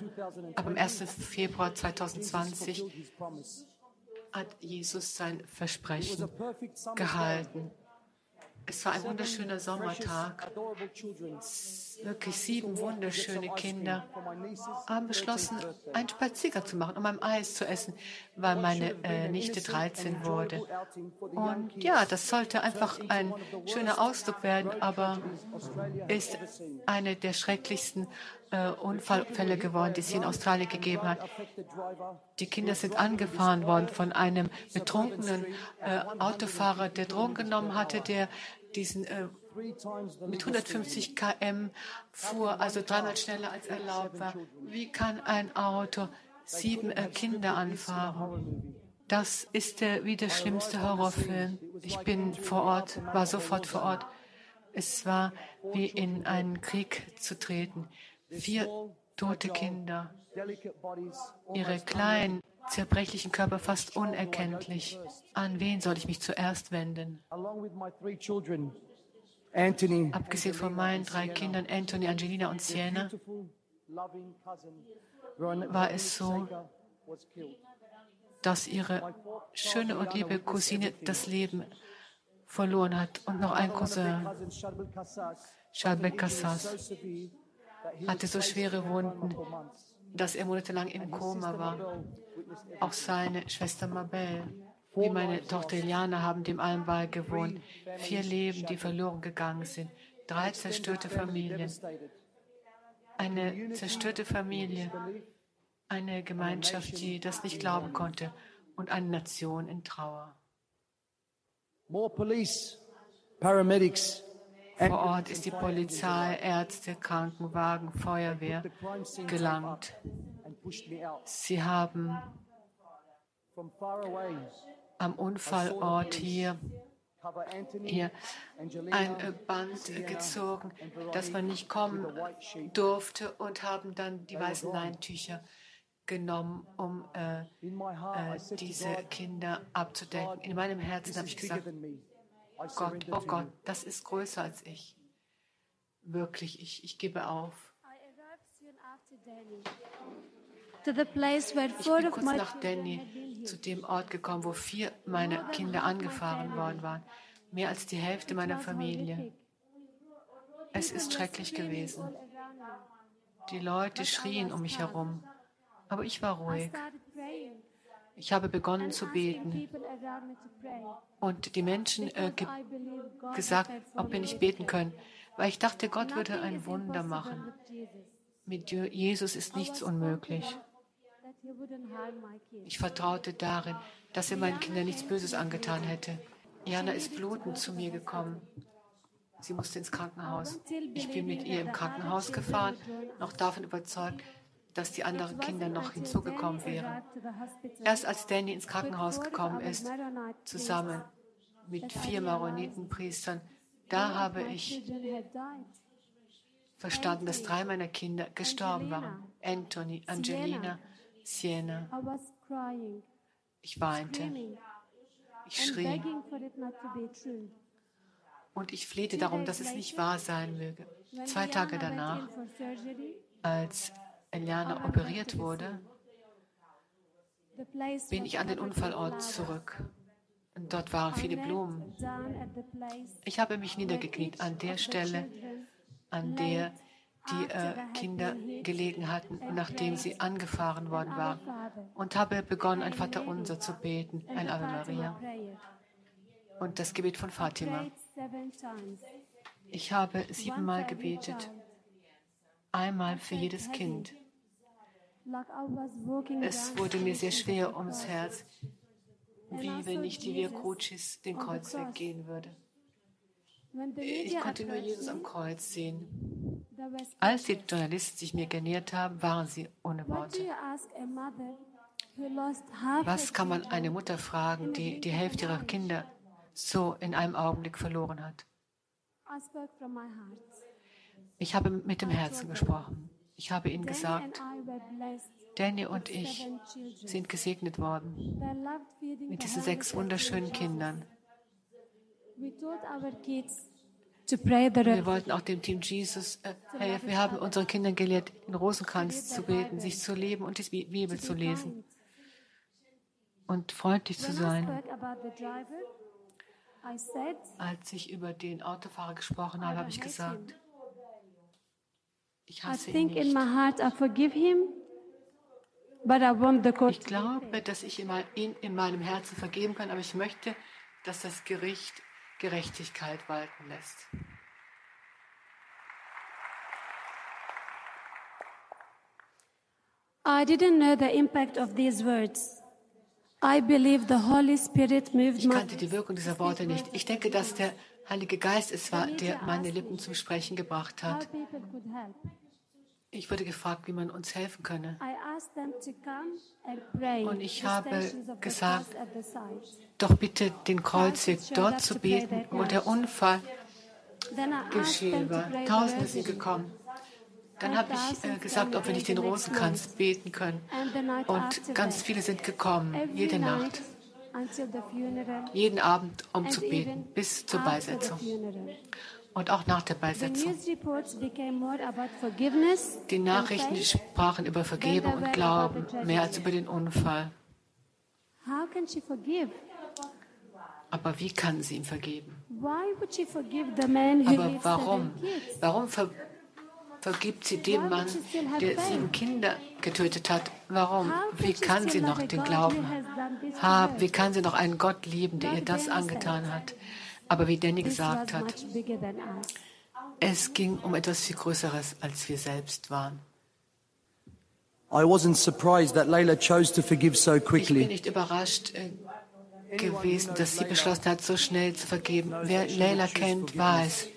Aber am 1. Februar 2020 hat Jesus sein Versprechen gehalten. Es war ein wunderschöner Sommertag. Wirklich sieben wunderschöne Kinder haben beschlossen, einen Spaziergang zu machen, um ein Eis zu essen, weil meine äh, Nichte 13 wurde. Und ja, das sollte einfach ein schöner Ausdruck werden, aber ist eine der schrecklichsten äh, Unfallfälle geworden, die es hier in Australien gegeben hat. Die Kinder sind angefahren worden von einem betrunkenen äh, Autofahrer, der Drogen genommen hatte, der diesen äh, mit 150 km fuhr, also dreimal schneller als erlaubt war. Wie kann ein Auto sieben äh, Kinder anfahren? Das ist der wie der schlimmste Horrorfilm. Ich bin vor Ort, war sofort vor Ort. Es war wie in einen Krieg zu treten. Vier tote Kinder, ihre kleinen zerbrechlichen Körper fast unerkenntlich. An wen soll ich mich zuerst wenden? Abgesehen von meinen drei Kindern, Anthony, Angelina und Sienna, war es so, dass ihre schöne und liebe Cousine das Leben verloren hat und noch ein Cousin, Shabek Kassas, hatte so schwere Wunden, dass er monatelang im Koma war. Auch seine Schwester Mabel, wie meine Tochter Eliana, haben dem allem beigewohnt. Vier Leben, die verloren gegangen sind. Drei zerstörte Familien. Eine zerstörte Familie. Eine Gemeinschaft, die das nicht glauben konnte. Und eine Nation in Trauer. More police, paramedics, vor Ort ist die Polizei, Ärzte, Krankenwagen, Feuerwehr gelangt. Sie haben am Unfallort hier, hier ein Band gezogen, dass man nicht kommen durfte und haben dann die weißen Leintücher genommen, um äh, äh, diese Kinder abzudecken. In meinem Herzen habe ich gesagt, Gott, oh Gott, das ist größer als ich. Wirklich, ich, ich gebe auf. Ich bin kurz nach Danny zu dem Ort gekommen, wo vier meiner Kinder angefahren worden waren. Mehr als die Hälfte meiner Familie. Es ist schrecklich gewesen. Die Leute schrien um mich herum, aber ich war ruhig. Ich habe begonnen zu beten und die Menschen äh, ge gesagt, ob wir nicht beten können, weil ich dachte, Gott würde ein Wunder machen. Mit Jesus ist nichts unmöglich. Ich vertraute darin, dass er meinen Kindern nichts Böses angetan hätte. Jana ist blutend zu mir gekommen. Sie musste ins Krankenhaus. Ich bin mit ihr im Krankenhaus gefahren, noch davon überzeugt, dass die anderen Kinder noch hinzugekommen wären. Erst als Danny ins Krankenhaus gekommen ist, zusammen mit vier Maronitenpriestern, da habe ich verstanden, dass drei meiner Kinder gestorben waren. Anthony, Angelina, Sienna. Ich weinte. Ich schrie. Und ich flehte darum, dass es nicht wahr sein möge. Zwei Tage danach, als Eliana operiert wurde, bin ich an den Unfallort zurück. Und dort waren viele Blumen. Ich habe mich niedergekniet an der Stelle, an der die äh, Kinder gelegen hatten, nachdem sie angefahren worden waren, und habe begonnen, ein Vaterunser zu beten, ein Ave Maria und das Gebet von Fatima. Ich habe siebenmal gebetet, einmal für jedes Kind. Es wurde mir sehr schwer ums Herz, wie wenn ich die Via Crucis den Kreuzweg gehen würde. Ich konnte nur Jesus am Kreuz sehen. Als die Journalisten sich mir genähert haben, waren sie ohne Worte. Was kann man eine Mutter fragen, die die Hälfte ihrer Kinder so in einem Augenblick verloren hat? Ich habe mit dem Herzen gesprochen. Ich habe ihnen gesagt, Danny und ich sind gesegnet worden mit diesen sechs wunderschönen Kindern. Wir wollten auch dem Team Jesus äh, helfen. Wir haben unseren Kindern gelehrt, in Rosenkranz zu beten, sich zu leben und die Bibel zu lesen und freundlich zu sein. Als ich über den Autofahrer gesprochen habe, habe ich gesagt, ich hasse ihn nicht. Ich glaube, dass ich ihn in meinem Herzen vergeben kann, aber ich möchte, dass das Gericht Gerechtigkeit walten lässt. I didn't know the impact of these words. I believe the Holy Spirit moved ich kannte die Wirkung dieser Worte nicht. Ich denke, dass der Heilige Geist es war, der meine Lippen zum Sprechen gebracht hat. Ich wurde gefragt, wie man uns helfen könne. Und ich habe gesagt, doch bitte den Kreuzweg dort zu beten, wo der Unfall geschehen war. Tausende sind gekommen. Dann habe ich äh, gesagt, ob wir nicht den Rosenkranz beten können. Und ganz viele sind gekommen, jede Nacht, jeden Abend, um zu beten, bis zur Beisetzung. Und auch nach der Beisetzung. Die Nachrichten sprachen über Vergebung und Glauben mehr als über den Unfall. Aber wie kann sie ihm vergeben? Aber warum? Warum ver vergibt sie dem Mann, der sieben Kinder getötet hat? Warum? Wie kann sie noch den Glauben haben? Wie kann sie noch einen Gott lieben, der ihr das angetan hat? Aber wie Danny gesagt hat, es ging um etwas viel Größeres, als wir selbst waren. I wasn't surprised that Layla chose to forgive so Ich quickly. bin nicht überrascht äh, gewesen, dass sie beschlossen hat, so schnell zu vergeben. Wer Leila kennt, weiß,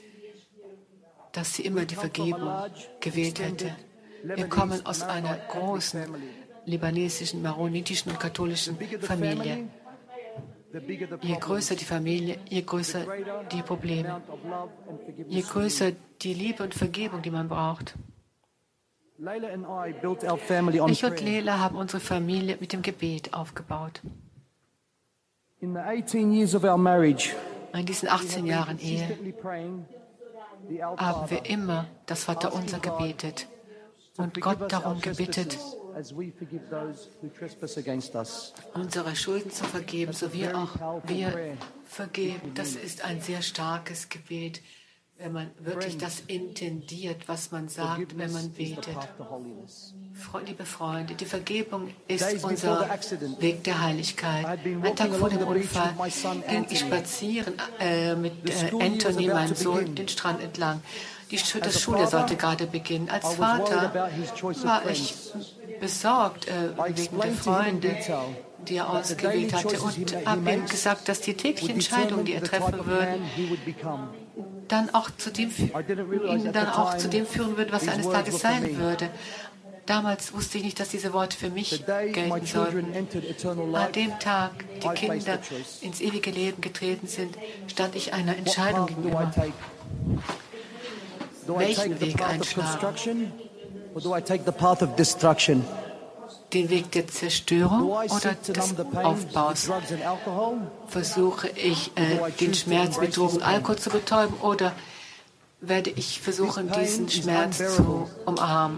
dass sie immer die Vergebung gewählt hätte. Wir kommen aus einer großen libanesischen, maronitischen und katholischen Familie. Je größer die Familie, je größer die Probleme, je größer die Liebe und Vergebung, die man braucht. Ich und. Leila haben unsere Familie mit dem Gebet aufgebaut. In the 18 years of our marriage, In diesen 18 Jahren Ehe haben wir immer das Vaterunser gebetet und Gott darum us. unsere Schulden zu vergeben, so wie auch wir vergeben. Das ist ein sehr starkes Gebet, wenn man wirklich das intendiert, was man sagt, wenn man betet. Liebe Freunde, die Vergebung ist unser Weg der Heiligkeit. I'd been Ein Tag vor dem Unfall ging ich spazieren äh, mit äh, Anthony, meinem Sohn, den Strand entlang. Die, Schu das father, sollte gerade beginnen. Als Vater war ich besorgt äh, wegen der Freunde, die er ausgewählt hatte und habe ihm gesagt, dass die täglichen Entscheidungen, die er treffen würde, dann auch zu dem, ihn dann auch zu dem führen würde, was these eines Tages sein würde. Damals wusste ich nicht, dass diese Worte für mich gelten sollten. An dem Tag die Kinder ins ewige Leben getreten sind, stand ich einer Entscheidung gegenüber. Welchen Weg einschlagen? construction or do I take the path of destruction? Den Weg der Zerstörung oder des Aufbaus? Versuche ich, äh, den Schmerz mit Drogen und Alkohol zu betäuben oder werde ich versuchen, diesen Schmerz zu umarmen?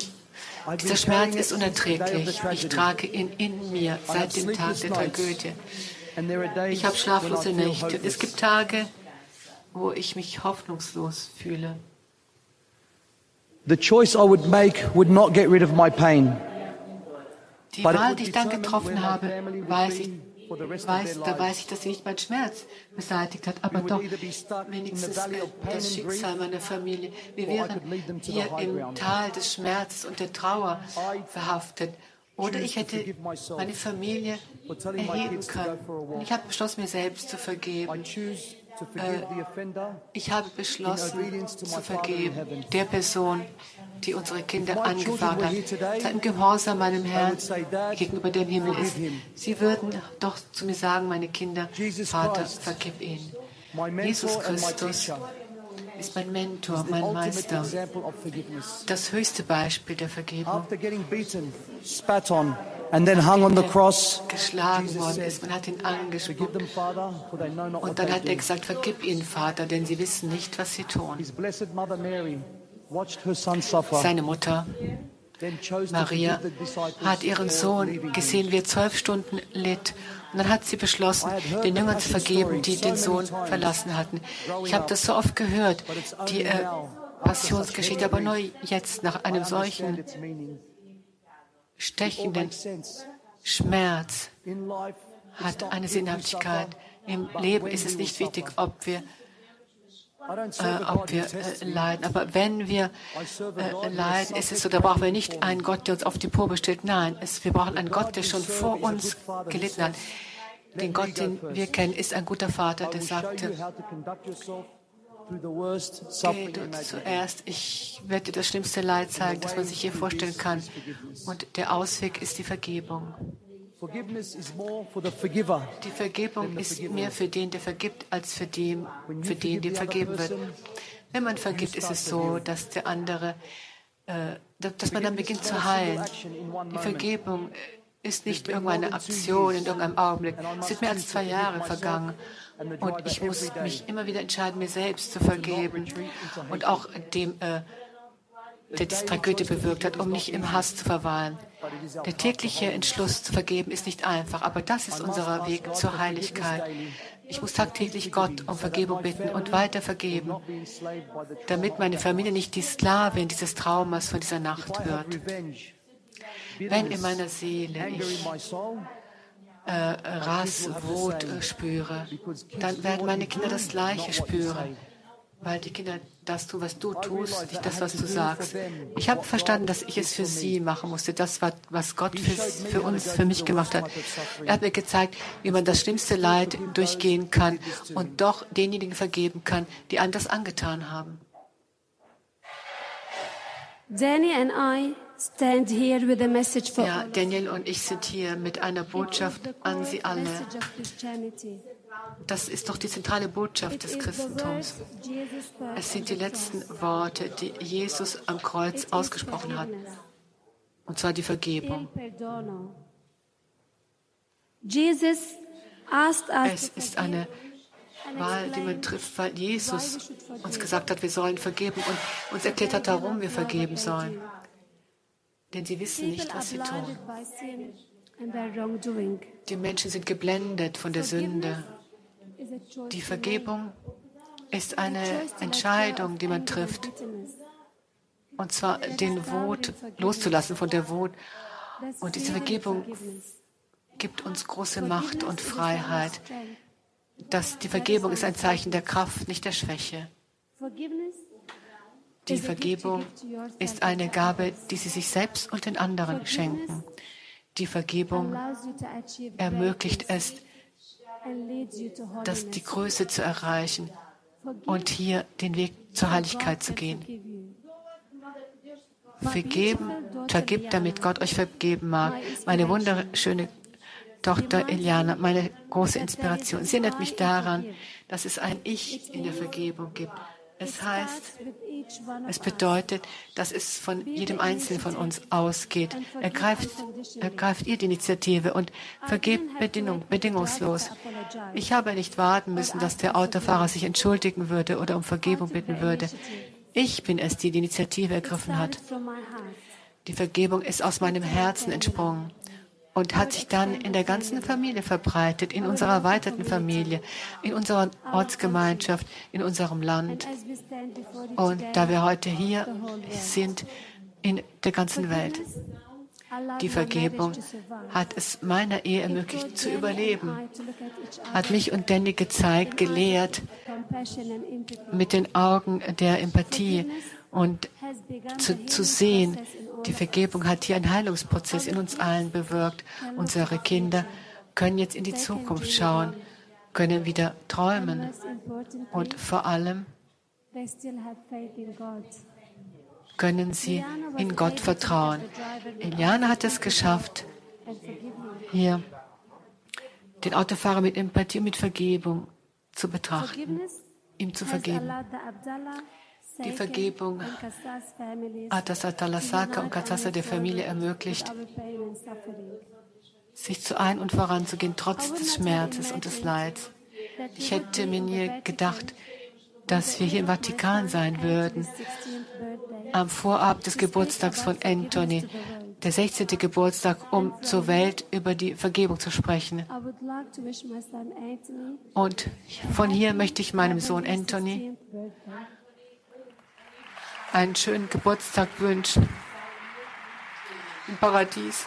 Dieser Schmerz ist unerträglich. Ich trage ihn in mir seit dem Tag der. Tragödie. Ich habe schlaflose Nächte. Es gibt Tage, wo ich mich hoffnungslos fühle. The choice I would make would not get rid of my pain. Die Wahl, die ich dann getroffen habe, weiß ich, weiß, da weiß ich, dass sie nicht meinen Schmerz beseitigt hat, aber doch wenigstens das Schicksal meiner Familie. Wir wären hier im. Tal des Schmerzes und der Trauer verhaftet. Oder ich hätte meine Familie erheben können. Und ich habe beschlossen, mir selbst zu vergeben. Offender. Ich habe beschlossen, zu vergeben der Person, die unsere Kinder were hat, im Gehorsam meinem Herrn would say, "Dad, gegenüber dem Himmel ist. him." Sie würden doch zu mir sagen, meine Kinder, Vater, vergib ihn. My Jesus Christus ist mein Mentor, mein Meister, das höchste Beispiel der Vergebung. And then hung on the cross, Geschlagen Jesus worden said, ist, man hat ihn Forgive angespuckt. them, Father, for they know not what Und dann they hat er gesagt, vergib ihnen, Vater, denn sie wissen nicht, was sie tun. His blessed mother Mary watched her son suffer, Seine Mutter then chose to Maria hat ihren Sohn gesehen, wie er zwölf Stunden litt. Und dann hat sie beschlossen, den Jüngern zu vergeben, die den Sohn verlassen hatten. Ich habe das so oft gehört, die äh, Passionsgeschichte, aber nur jetzt, nach einem solchen stechenden. Schmerz, hat eine Sinnhaftigkeit. Im Leben ist es nicht wichtig, ob wir, äh, ob wir äh, leiden. Aber wenn wir äh, leiden, ist es so, da brauchen wir nicht einen Gott, der uns auf die Probe stellt. Nein, es, wir brauchen einen Gott, der schon vor uns gelitten hat. Den Gott, den wir kennen, ist ein guter Vater, der sagte, you how to conduct yourself through the worst Geh suffering du imaginable. zuerst, ich werde dir das schlimmste Leid zeigen, das man sich hier vorstellen kann. Und der Ausweg ist die Vergebung. Die Vergebung ist mehr für den, der vergibt, als für den, für den, dem vergeben wird. Wenn man vergibt, ist es so, dass der andere äh, dass man dann beginnt zu heilen. Die Vergebung ist nicht irgendeine Aktion in irgendeinem Augenblick. Es sind mehr als zwei Jahre vergangen. Und ich muss mich immer wieder entscheiden, mir selbst zu vergeben. Und auch dem, äh, der diese Tragödie bewirkt hat, um nicht im Hass zu verweilen. Der tägliche Entschluss zu vergeben ist nicht einfach, aber das ist unser Weg zur Heiligkeit. Ich muss tagtäglich Gott um Vergebung bitten und weiter vergeben, damit meine Familie nicht die Sklavin dieses Traumas von dieser Nacht wird. Wenn in meiner Seele ich äh, Rass, Wut äh, spüre, dann werden meine Kinder das Gleiche spüren, weil die Kinder das tun, was du tust, nicht das, was du sagst. Ich habe verstanden, dass ich es für sie machen musste, das, was Gott für, für uns, für mich gemacht hat. Er hat mir gezeigt, wie man das schlimmste Leid durchgehen kann und doch denjenigen vergeben kann, die das angetan haben. Danny and I stand here with a message for ja, Daniel und ich sind hier mit einer Botschaft an Sie alle. Das ist doch die zentrale Botschaft des Christentums. Es sind die letzten Worte, die Jesus am Kreuz ausgesprochen hat. Und zwar die Vergebung. Es ist eine Wahl, die man trifft, weil Jesus uns gesagt hat, wir sollen vergeben und uns erklärt hat, warum wir vergeben sollen. Denn sie wissen nicht, was sie tun. Die Menschen sind geblendet von der Sünde. Die Vergebung ist eine Entscheidung, die man trifft. Und zwar den Wut loszulassen von der Wut. Und diese Vergebung gibt uns große Macht und Freiheit. Das, die Vergebung ist ein Zeichen der Kraft, nicht der Schwäche. Die Vergebung ist eine Gabe, die Sie sich selbst und den anderen schenken. Die Vergebung ermöglicht es, das, die Größe zu erreichen und hier den Weg zur Heiligkeit zu gehen. Vergeben, vergibt, damit Gott euch vergeben mag. Meine wunderschöne Tochter Eliana, meine große Inspiration. Sie erinnert mich daran, dass es ein Ich in der Vergebung gibt. Es heißt, es bedeutet, dass es von jedem Einzelnen von uns ausgeht. Ergreift, ergreift ihr die Initiative und vergebt Bedingung, bedingungslos. Ich habe nicht warten müssen, dass der Autofahrer sich entschuldigen würde oder um Vergebung bitten würde. Ich bin es, die die Initiative ergriffen hat. Die Vergebung ist aus meinem Herzen entsprungen und hat sich dann in der ganzen Familie verbreitet, in unserer erweiterten Familie, in unserer Ortsgemeinschaft, in unserem Land. Und da wir heute hier sind, in der ganzen Welt. Die Vergebung hat es meiner Ehe ermöglicht zu überleben, hat mich und Danny gezeigt, gelehrt, mit den Augen der Empathie und zu, zu sehen, die Vergebung hat hier einen Heilungsprozess in uns allen bewirkt. Unsere Kinder können jetzt in die Zukunft schauen, können wieder träumen und vor allem können sie in Gott vertrauen. Eliana hat es geschafft, hier den Autofahrer mit Empathie und mit Vergebung zu betrachten, ihm zu vergeben. Die Vergebung hat das Atalasaka und Katsasa der Familie ermöglicht, sich zu ein- und voranzugehen, trotz des Schmerzes und des Leids. Ich hätte mir nie gedacht, dass wir hier im Vatikan sein würden, am Vorabend des Geburtstags von Anthony, der 16. Geburtstag, um zur Welt über die Vergebung zu sprechen. Und von hier möchte ich meinem Sohn Anthony einen schönen Geburtstag wünschen im Paradies.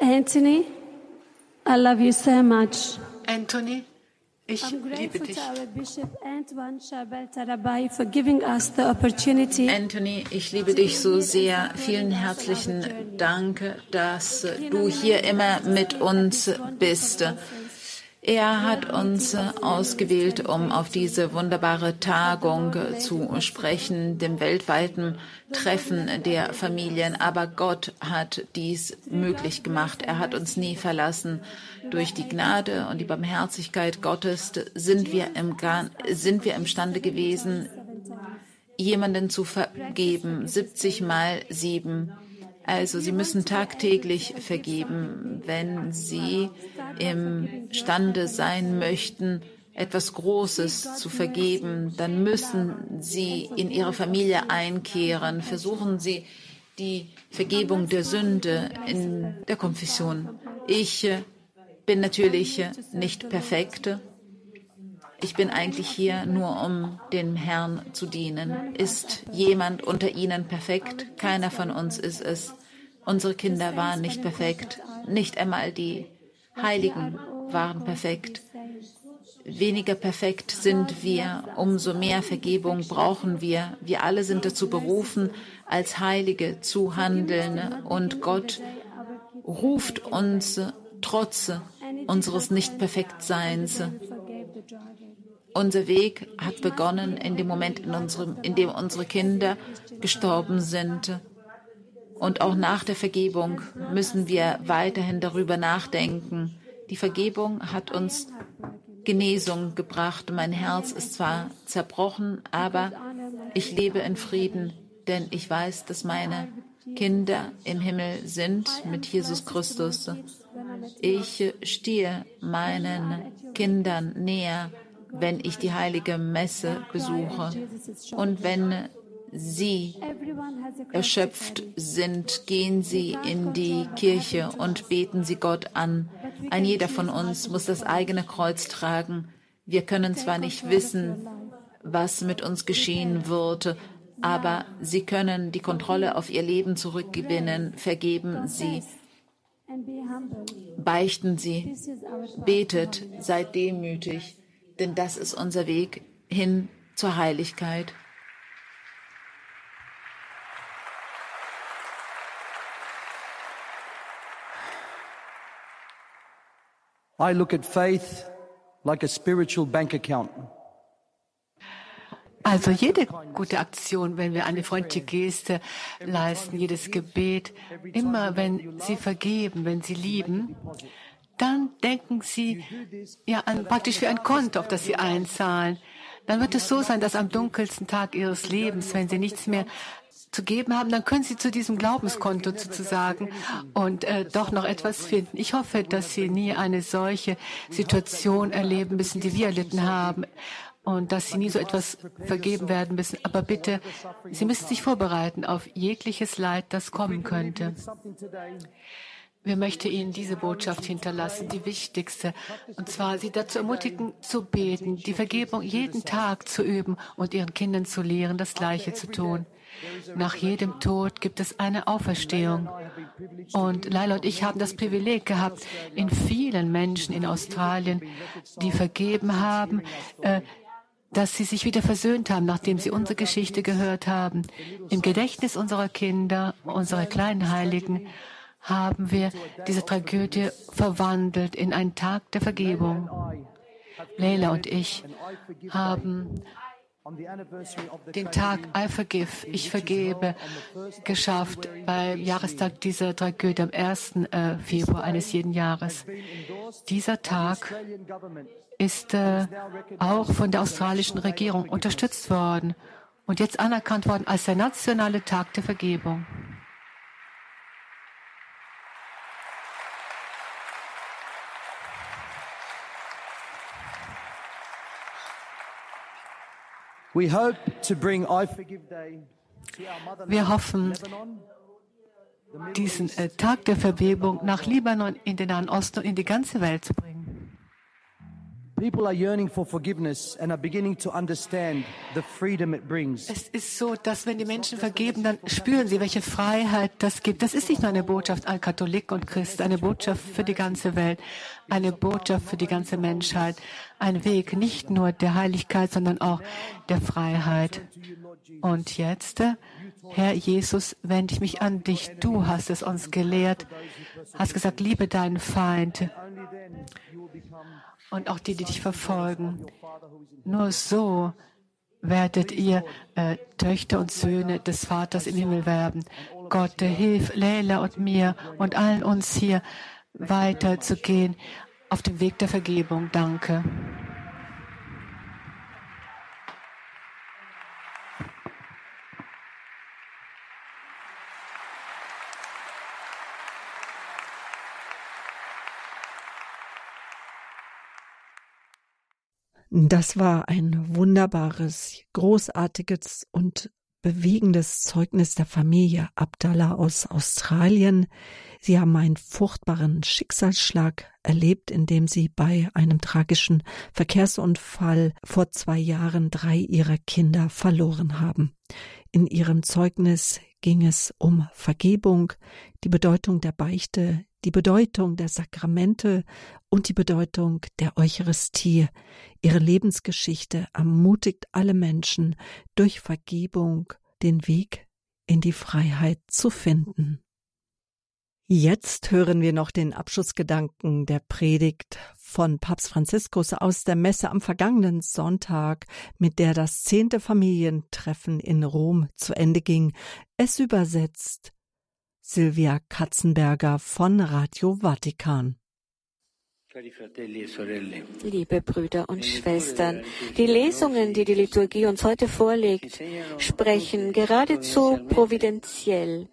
Anthony, I love you so much. Anthony, ich liebe dich. Anthony, ich liebe dich so sehr. Vielen herzlichen Dank, dass du hier immer mit uns bist. Er hat uns ausgewählt, um auf diese wunderbare Tagung zu sprechen, dem weltweiten Treffen der Familien. Aber Gott hat dies möglich gemacht. Er hat uns nie verlassen. Durch die Gnade und die Barmherzigkeit Gottes sind wir, im, sind wir imstande gewesen, jemanden zu vergeben. 70 mal 7 also Sie müssen tagtäglich vergeben, wenn Sie imstande sein möchten, etwas Großes zu vergeben, dann müssen Sie in Ihre Familie einkehren. Versuchen Sie die Vergebung der Sünde in der Konfession. Ich bin natürlich nicht perfekt. Ich bin eigentlich hier nur, um dem Herrn zu dienen. Ist jemand unter Ihnen perfekt? Keiner von uns ist es. Unsere Kinder waren nicht perfekt. Nicht einmal die Heiligen waren perfekt. Weniger perfekt sind wir, umso mehr Vergebung brauchen wir. Wir alle sind dazu berufen, als Heilige zu handeln. Und Gott ruft uns trotz unseres Nicht-Perfektseins unser Weg hat begonnen in dem Moment, in, unserem, in dem unsere Kinder gestorben sind. Und auch nach der Vergebung müssen wir weiterhin darüber nachdenken. Die Vergebung hat uns Genesung gebracht. Mein Herz ist zwar zerbrochen, aber ich lebe in Frieden, denn ich weiß, dass meine Kinder im Himmel sind mit Jesus Christus. Ich stehe meinen Kindern näher wenn ich die heilige Messe besuche und wenn Sie erschöpft sind, gehen Sie in die Kirche und beten Sie Gott an. Ein jeder von uns muss das eigene Kreuz tragen. Wir können zwar nicht wissen, was mit uns geschehen wird, aber Sie können die Kontrolle auf Ihr Leben zurückgewinnen. Vergeben Sie. Beichten Sie. Betet. Seid demütig denn das ist unser Weg hin zur Heiligkeit. I look at faith like a spiritual bank account. Also jede gute Aktion, wenn wir eine freundliche Geste leisten, jedes Gebet, immer wenn Sie vergeben, wenn Sie lieben, dann denken Sie ja an, praktisch für ein Konto, auf das Sie einzahlen. Dann wird es so sein, dass am dunkelsten Tag Ihres Lebens, wenn Sie nichts mehr zu geben haben, dann können Sie zu diesem Glaubenskonto sozusagen und äh, doch noch etwas finden. Ich hoffe, dass Sie nie eine solche Situation erleben müssen, die wir erlitten haben und dass Sie nie so etwas vergeben werden müssen. Aber bitte, Sie müssen sich vorbereiten auf jegliches Leid, das kommen könnte. Wir möchten Ihnen diese Botschaft hinterlassen, die wichtigste. Und zwar, Sie dazu ermutigen, zu beten, die Vergebung jeden Tag zu üben und Ihren Kindern zu lehren, das Gleiche zu tun. Nach jedem Tod gibt es eine Auferstehung. Und Leila und ich haben das Privileg gehabt, in vielen Menschen in Australien, die vergeben haben, äh, dass sie sich wieder versöhnt haben, nachdem sie unsere Geschichte gehört haben. Im Gedächtnis unserer Kinder, unserer kleinen Heiligen, haben wir diese Tragödie verwandelt in einen Tag der Vergebung. Leila und ich haben den Tag I forgive, ich vergebe, geschafft beim Jahrestag dieser Tragödie am 1. Äh, Februar eines jeden Jahres. Dieser Tag ist äh, auch von der australischen Regierung unterstützt worden und jetzt anerkannt worden als der nationale Tag der Vergebung. Wir hoffen, diesen äh, Tag der Vergebung nach Libanon, in den Nahen Osten und in die ganze Welt zu bringen. People are yearning for forgiveness and are beginning to understand the freedom it brings. Es ist so, dass wenn die Menschen vergeben, dann spüren sie, welche Freiheit das gibt. Das ist nicht nur eine Botschaft an Katholik und Christ, eine Botschaft für die ganze Welt, eine Botschaft für die ganze Menschheit, ein Weg nicht nur der Heiligkeit, sondern auch der Freiheit. Und jetzt, Herr Jesus, wende ich mich an dich. Du hast es uns gelehrt, hast gesagt, liebe deinen Feind. Und auch die, die dich verfolgen. Nur so werdet ihr äh, Töchter und Söhne des Vaters im Himmel werden. Gott, hilf Leila und mir und allen uns hier weiterzugehen auf dem Weg der Vergebung. Danke. Das war ein wunderbares, großartiges und bewegendes Zeugnis der Familie Abdallah aus Australien. Sie haben einen furchtbaren Schicksalsschlag erlebt, indem sie bei einem tragischen Verkehrsunfall vor zwei Jahren drei ihrer Kinder verloren haben. In ihrem Zeugnis ging es um Vergebung, die Bedeutung der Beichte, die Bedeutung der Sakramente und die Bedeutung der Eucharistie. Ihre Lebensgeschichte ermutigt alle Menschen, durch Vergebung den Weg in die Freiheit zu finden. Jetzt hören wir noch den Abschlussgedanken der Predigt von Papst Franziskus aus der Messe am vergangenen Sonntag, mit der das zehnte Familientreffen in Rom zu Ende ging. Es übersetzt Silvia Katzenberger von Radio Vatikan. Liebe Brüder und Schwestern, die Lesungen, die die Liturgie uns heute vorlegt, sprechen geradezu providentiell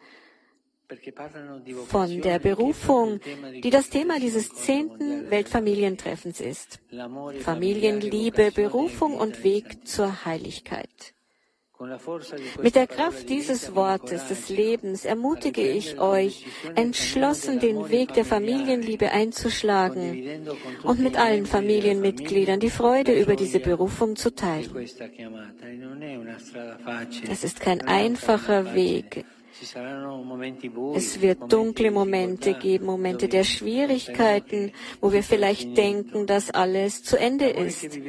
von der Berufung, die das Thema dieses zehnten Weltfamilientreffens ist. Familienliebe, Berufung und Weg zur Heiligkeit. Mit der Kraft dieses Wortes des Lebens ermutige ich euch, entschlossen den Weg der Familienliebe einzuschlagen und mit allen Familienmitgliedern die Freude über diese Berufung zu teilen. Es ist kein einfacher Weg. Es wird dunkle Momente geben, Momente der Schwierigkeiten, wo wir vielleicht denken, dass alles zu Ende ist.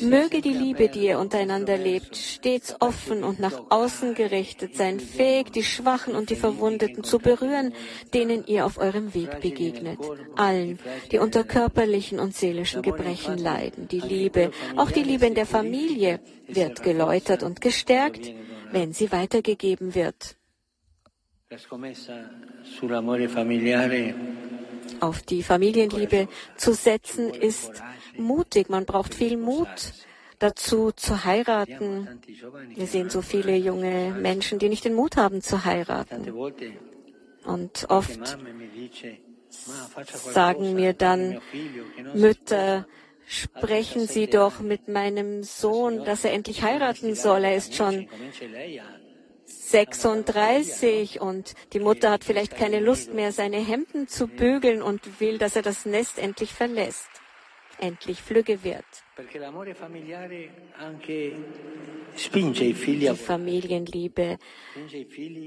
Möge die Liebe, die ihr untereinander lebt, stets offen und nach außen gerichtet sein, fähig, die Schwachen und die Verwundeten zu berühren, denen ihr auf eurem Weg begegnet. Allen, die unter körperlichen und seelischen Gebrechen leiden. Die Liebe, auch die Liebe in der Familie, wird geläutert und gestärkt, wenn sie weitergegeben wird. Auf die Familienliebe zu setzen ist mutig. Man braucht viel Mut dazu zu heiraten. Wir sehen so viele junge Menschen, die nicht den Mut haben zu heiraten. Und oft sagen mir dann Mütter, sprechen Sie doch mit meinem Sohn, dass er endlich heiraten soll. Er ist schon 36 und die Mutter hat vielleicht keine Lust mehr, seine Hemden zu bügeln und will, dass er das Nest endlich verlässt, endlich flügge wird. Die Familienliebe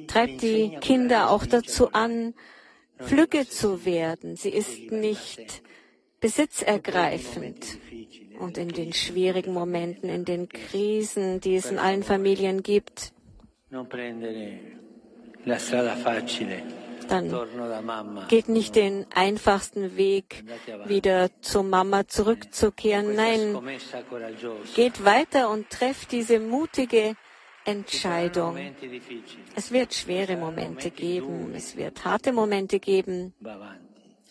treibt die Kinder auch dazu an, flügge zu werden. Sie ist nicht besitzergreifend. Und in den schwierigen Momenten, in den Krisen, die es in allen Familien gibt, dann geht nicht den einfachsten Weg, wieder zur Mama zurückzukehren. Nein, geht weiter und trefft diese mutige Entscheidung. Es wird schwere Momente geben, es wird harte Momente geben,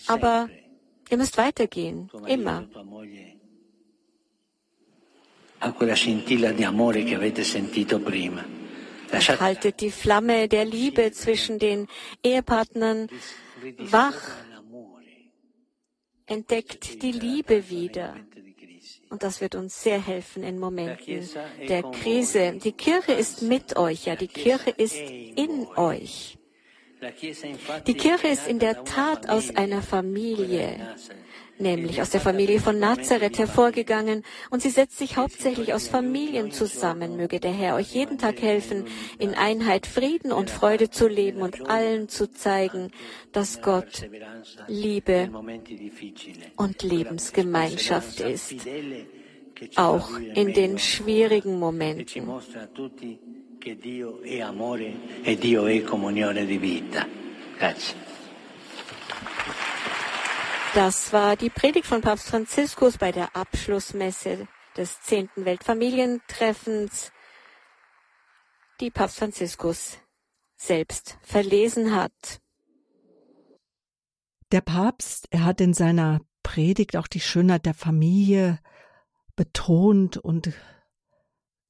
aber ihr müsst weitergehen, immer. A quella scintilla di amore che avete sentito prima. Haltet die Flamme der Liebe zwischen den Ehepartnern wach. Entdeckt die Liebe wieder. Und das wird uns sehr helfen in Momenten der Krise. Die Kirche ist mit euch, ja, die Kirche ist in euch. Die Kirche ist in der Tat aus einer Familie nämlich aus der Familie von Nazareth hervorgegangen, und sie setzt sich hauptsächlich aus Familien zusammen. Möge der Herr euch jeden Tag helfen, in Einheit, Frieden und Freude zu leben und allen zu zeigen, dass Gott Liebe und Lebensgemeinschaft ist, auch in den schwierigen Momenten. Che Das war die Predigt von Papst Franziskus bei der Abschlussmesse des 10. Weltfamilientreffens, die Papst Franziskus selbst verlesen hat. Der Papst, er hat in seiner Predigt auch die Schönheit der Familie betont und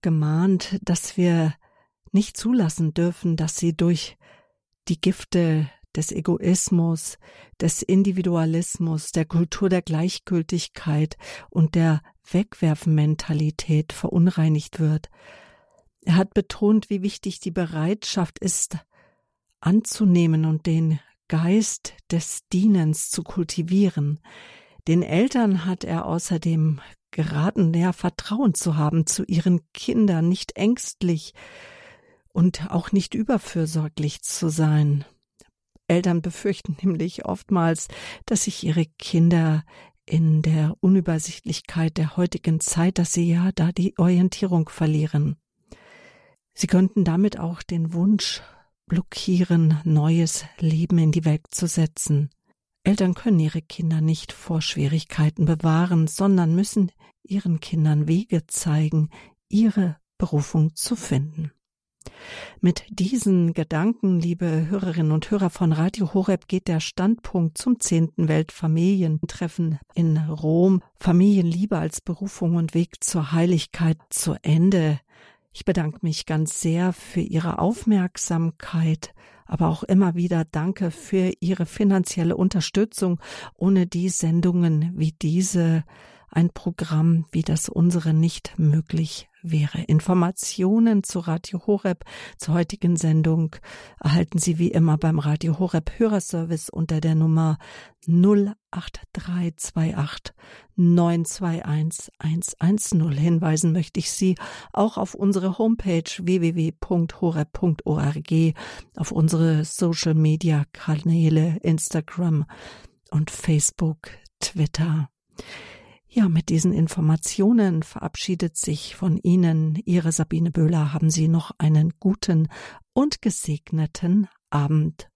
gemahnt, dass wir nicht zulassen dürfen, dass sie durch die Gifte des Egoismus, des Individualismus, der Kultur der Gleichgültigkeit und der Wegwerfmentalität verunreinigt wird. Er hat betont, wie wichtig die Bereitschaft ist, anzunehmen und den Geist des Dienens zu kultivieren. Den Eltern hat er außerdem geraten, ja, Vertrauen zu haben zu ihren Kindern, nicht ängstlich und auch nicht überfürsorglich zu sein. Eltern befürchten nämlich oftmals, dass sich ihre Kinder in der Unübersichtlichkeit der heutigen Zeit, dass sie ja da die Orientierung verlieren. Sie könnten damit auch den Wunsch blockieren, neues Leben in die Welt zu setzen. Eltern können ihre Kinder nicht vor Schwierigkeiten bewahren, sondern müssen ihren Kindern Wege zeigen, ihre Berufung zu finden. Mit diesen Gedanken, liebe Hörerinnen und Hörer von Radio Horeb, geht der Standpunkt zum zehnten Weltfamilientreffen in Rom Familienliebe als Berufung und Weg zur Heiligkeit zu Ende. Ich bedanke mich ganz sehr für Ihre Aufmerksamkeit, aber auch immer wieder danke für Ihre finanzielle Unterstützung, ohne die Sendungen wie diese ein Programm wie das unsere nicht möglich wäre. Informationen zu Radio Horeb, zur heutigen Sendung, erhalten Sie wie immer beim Radio Horeb Hörerservice unter der Nummer 08328 921 110. Hinweisen möchte ich Sie auch auf unsere Homepage www.horeb.org, auf unsere Social Media Kanäle Instagram und Facebook, Twitter. Ja, mit diesen Informationen verabschiedet sich von Ihnen Ihre Sabine Böhler. Haben Sie noch einen guten und gesegneten Abend.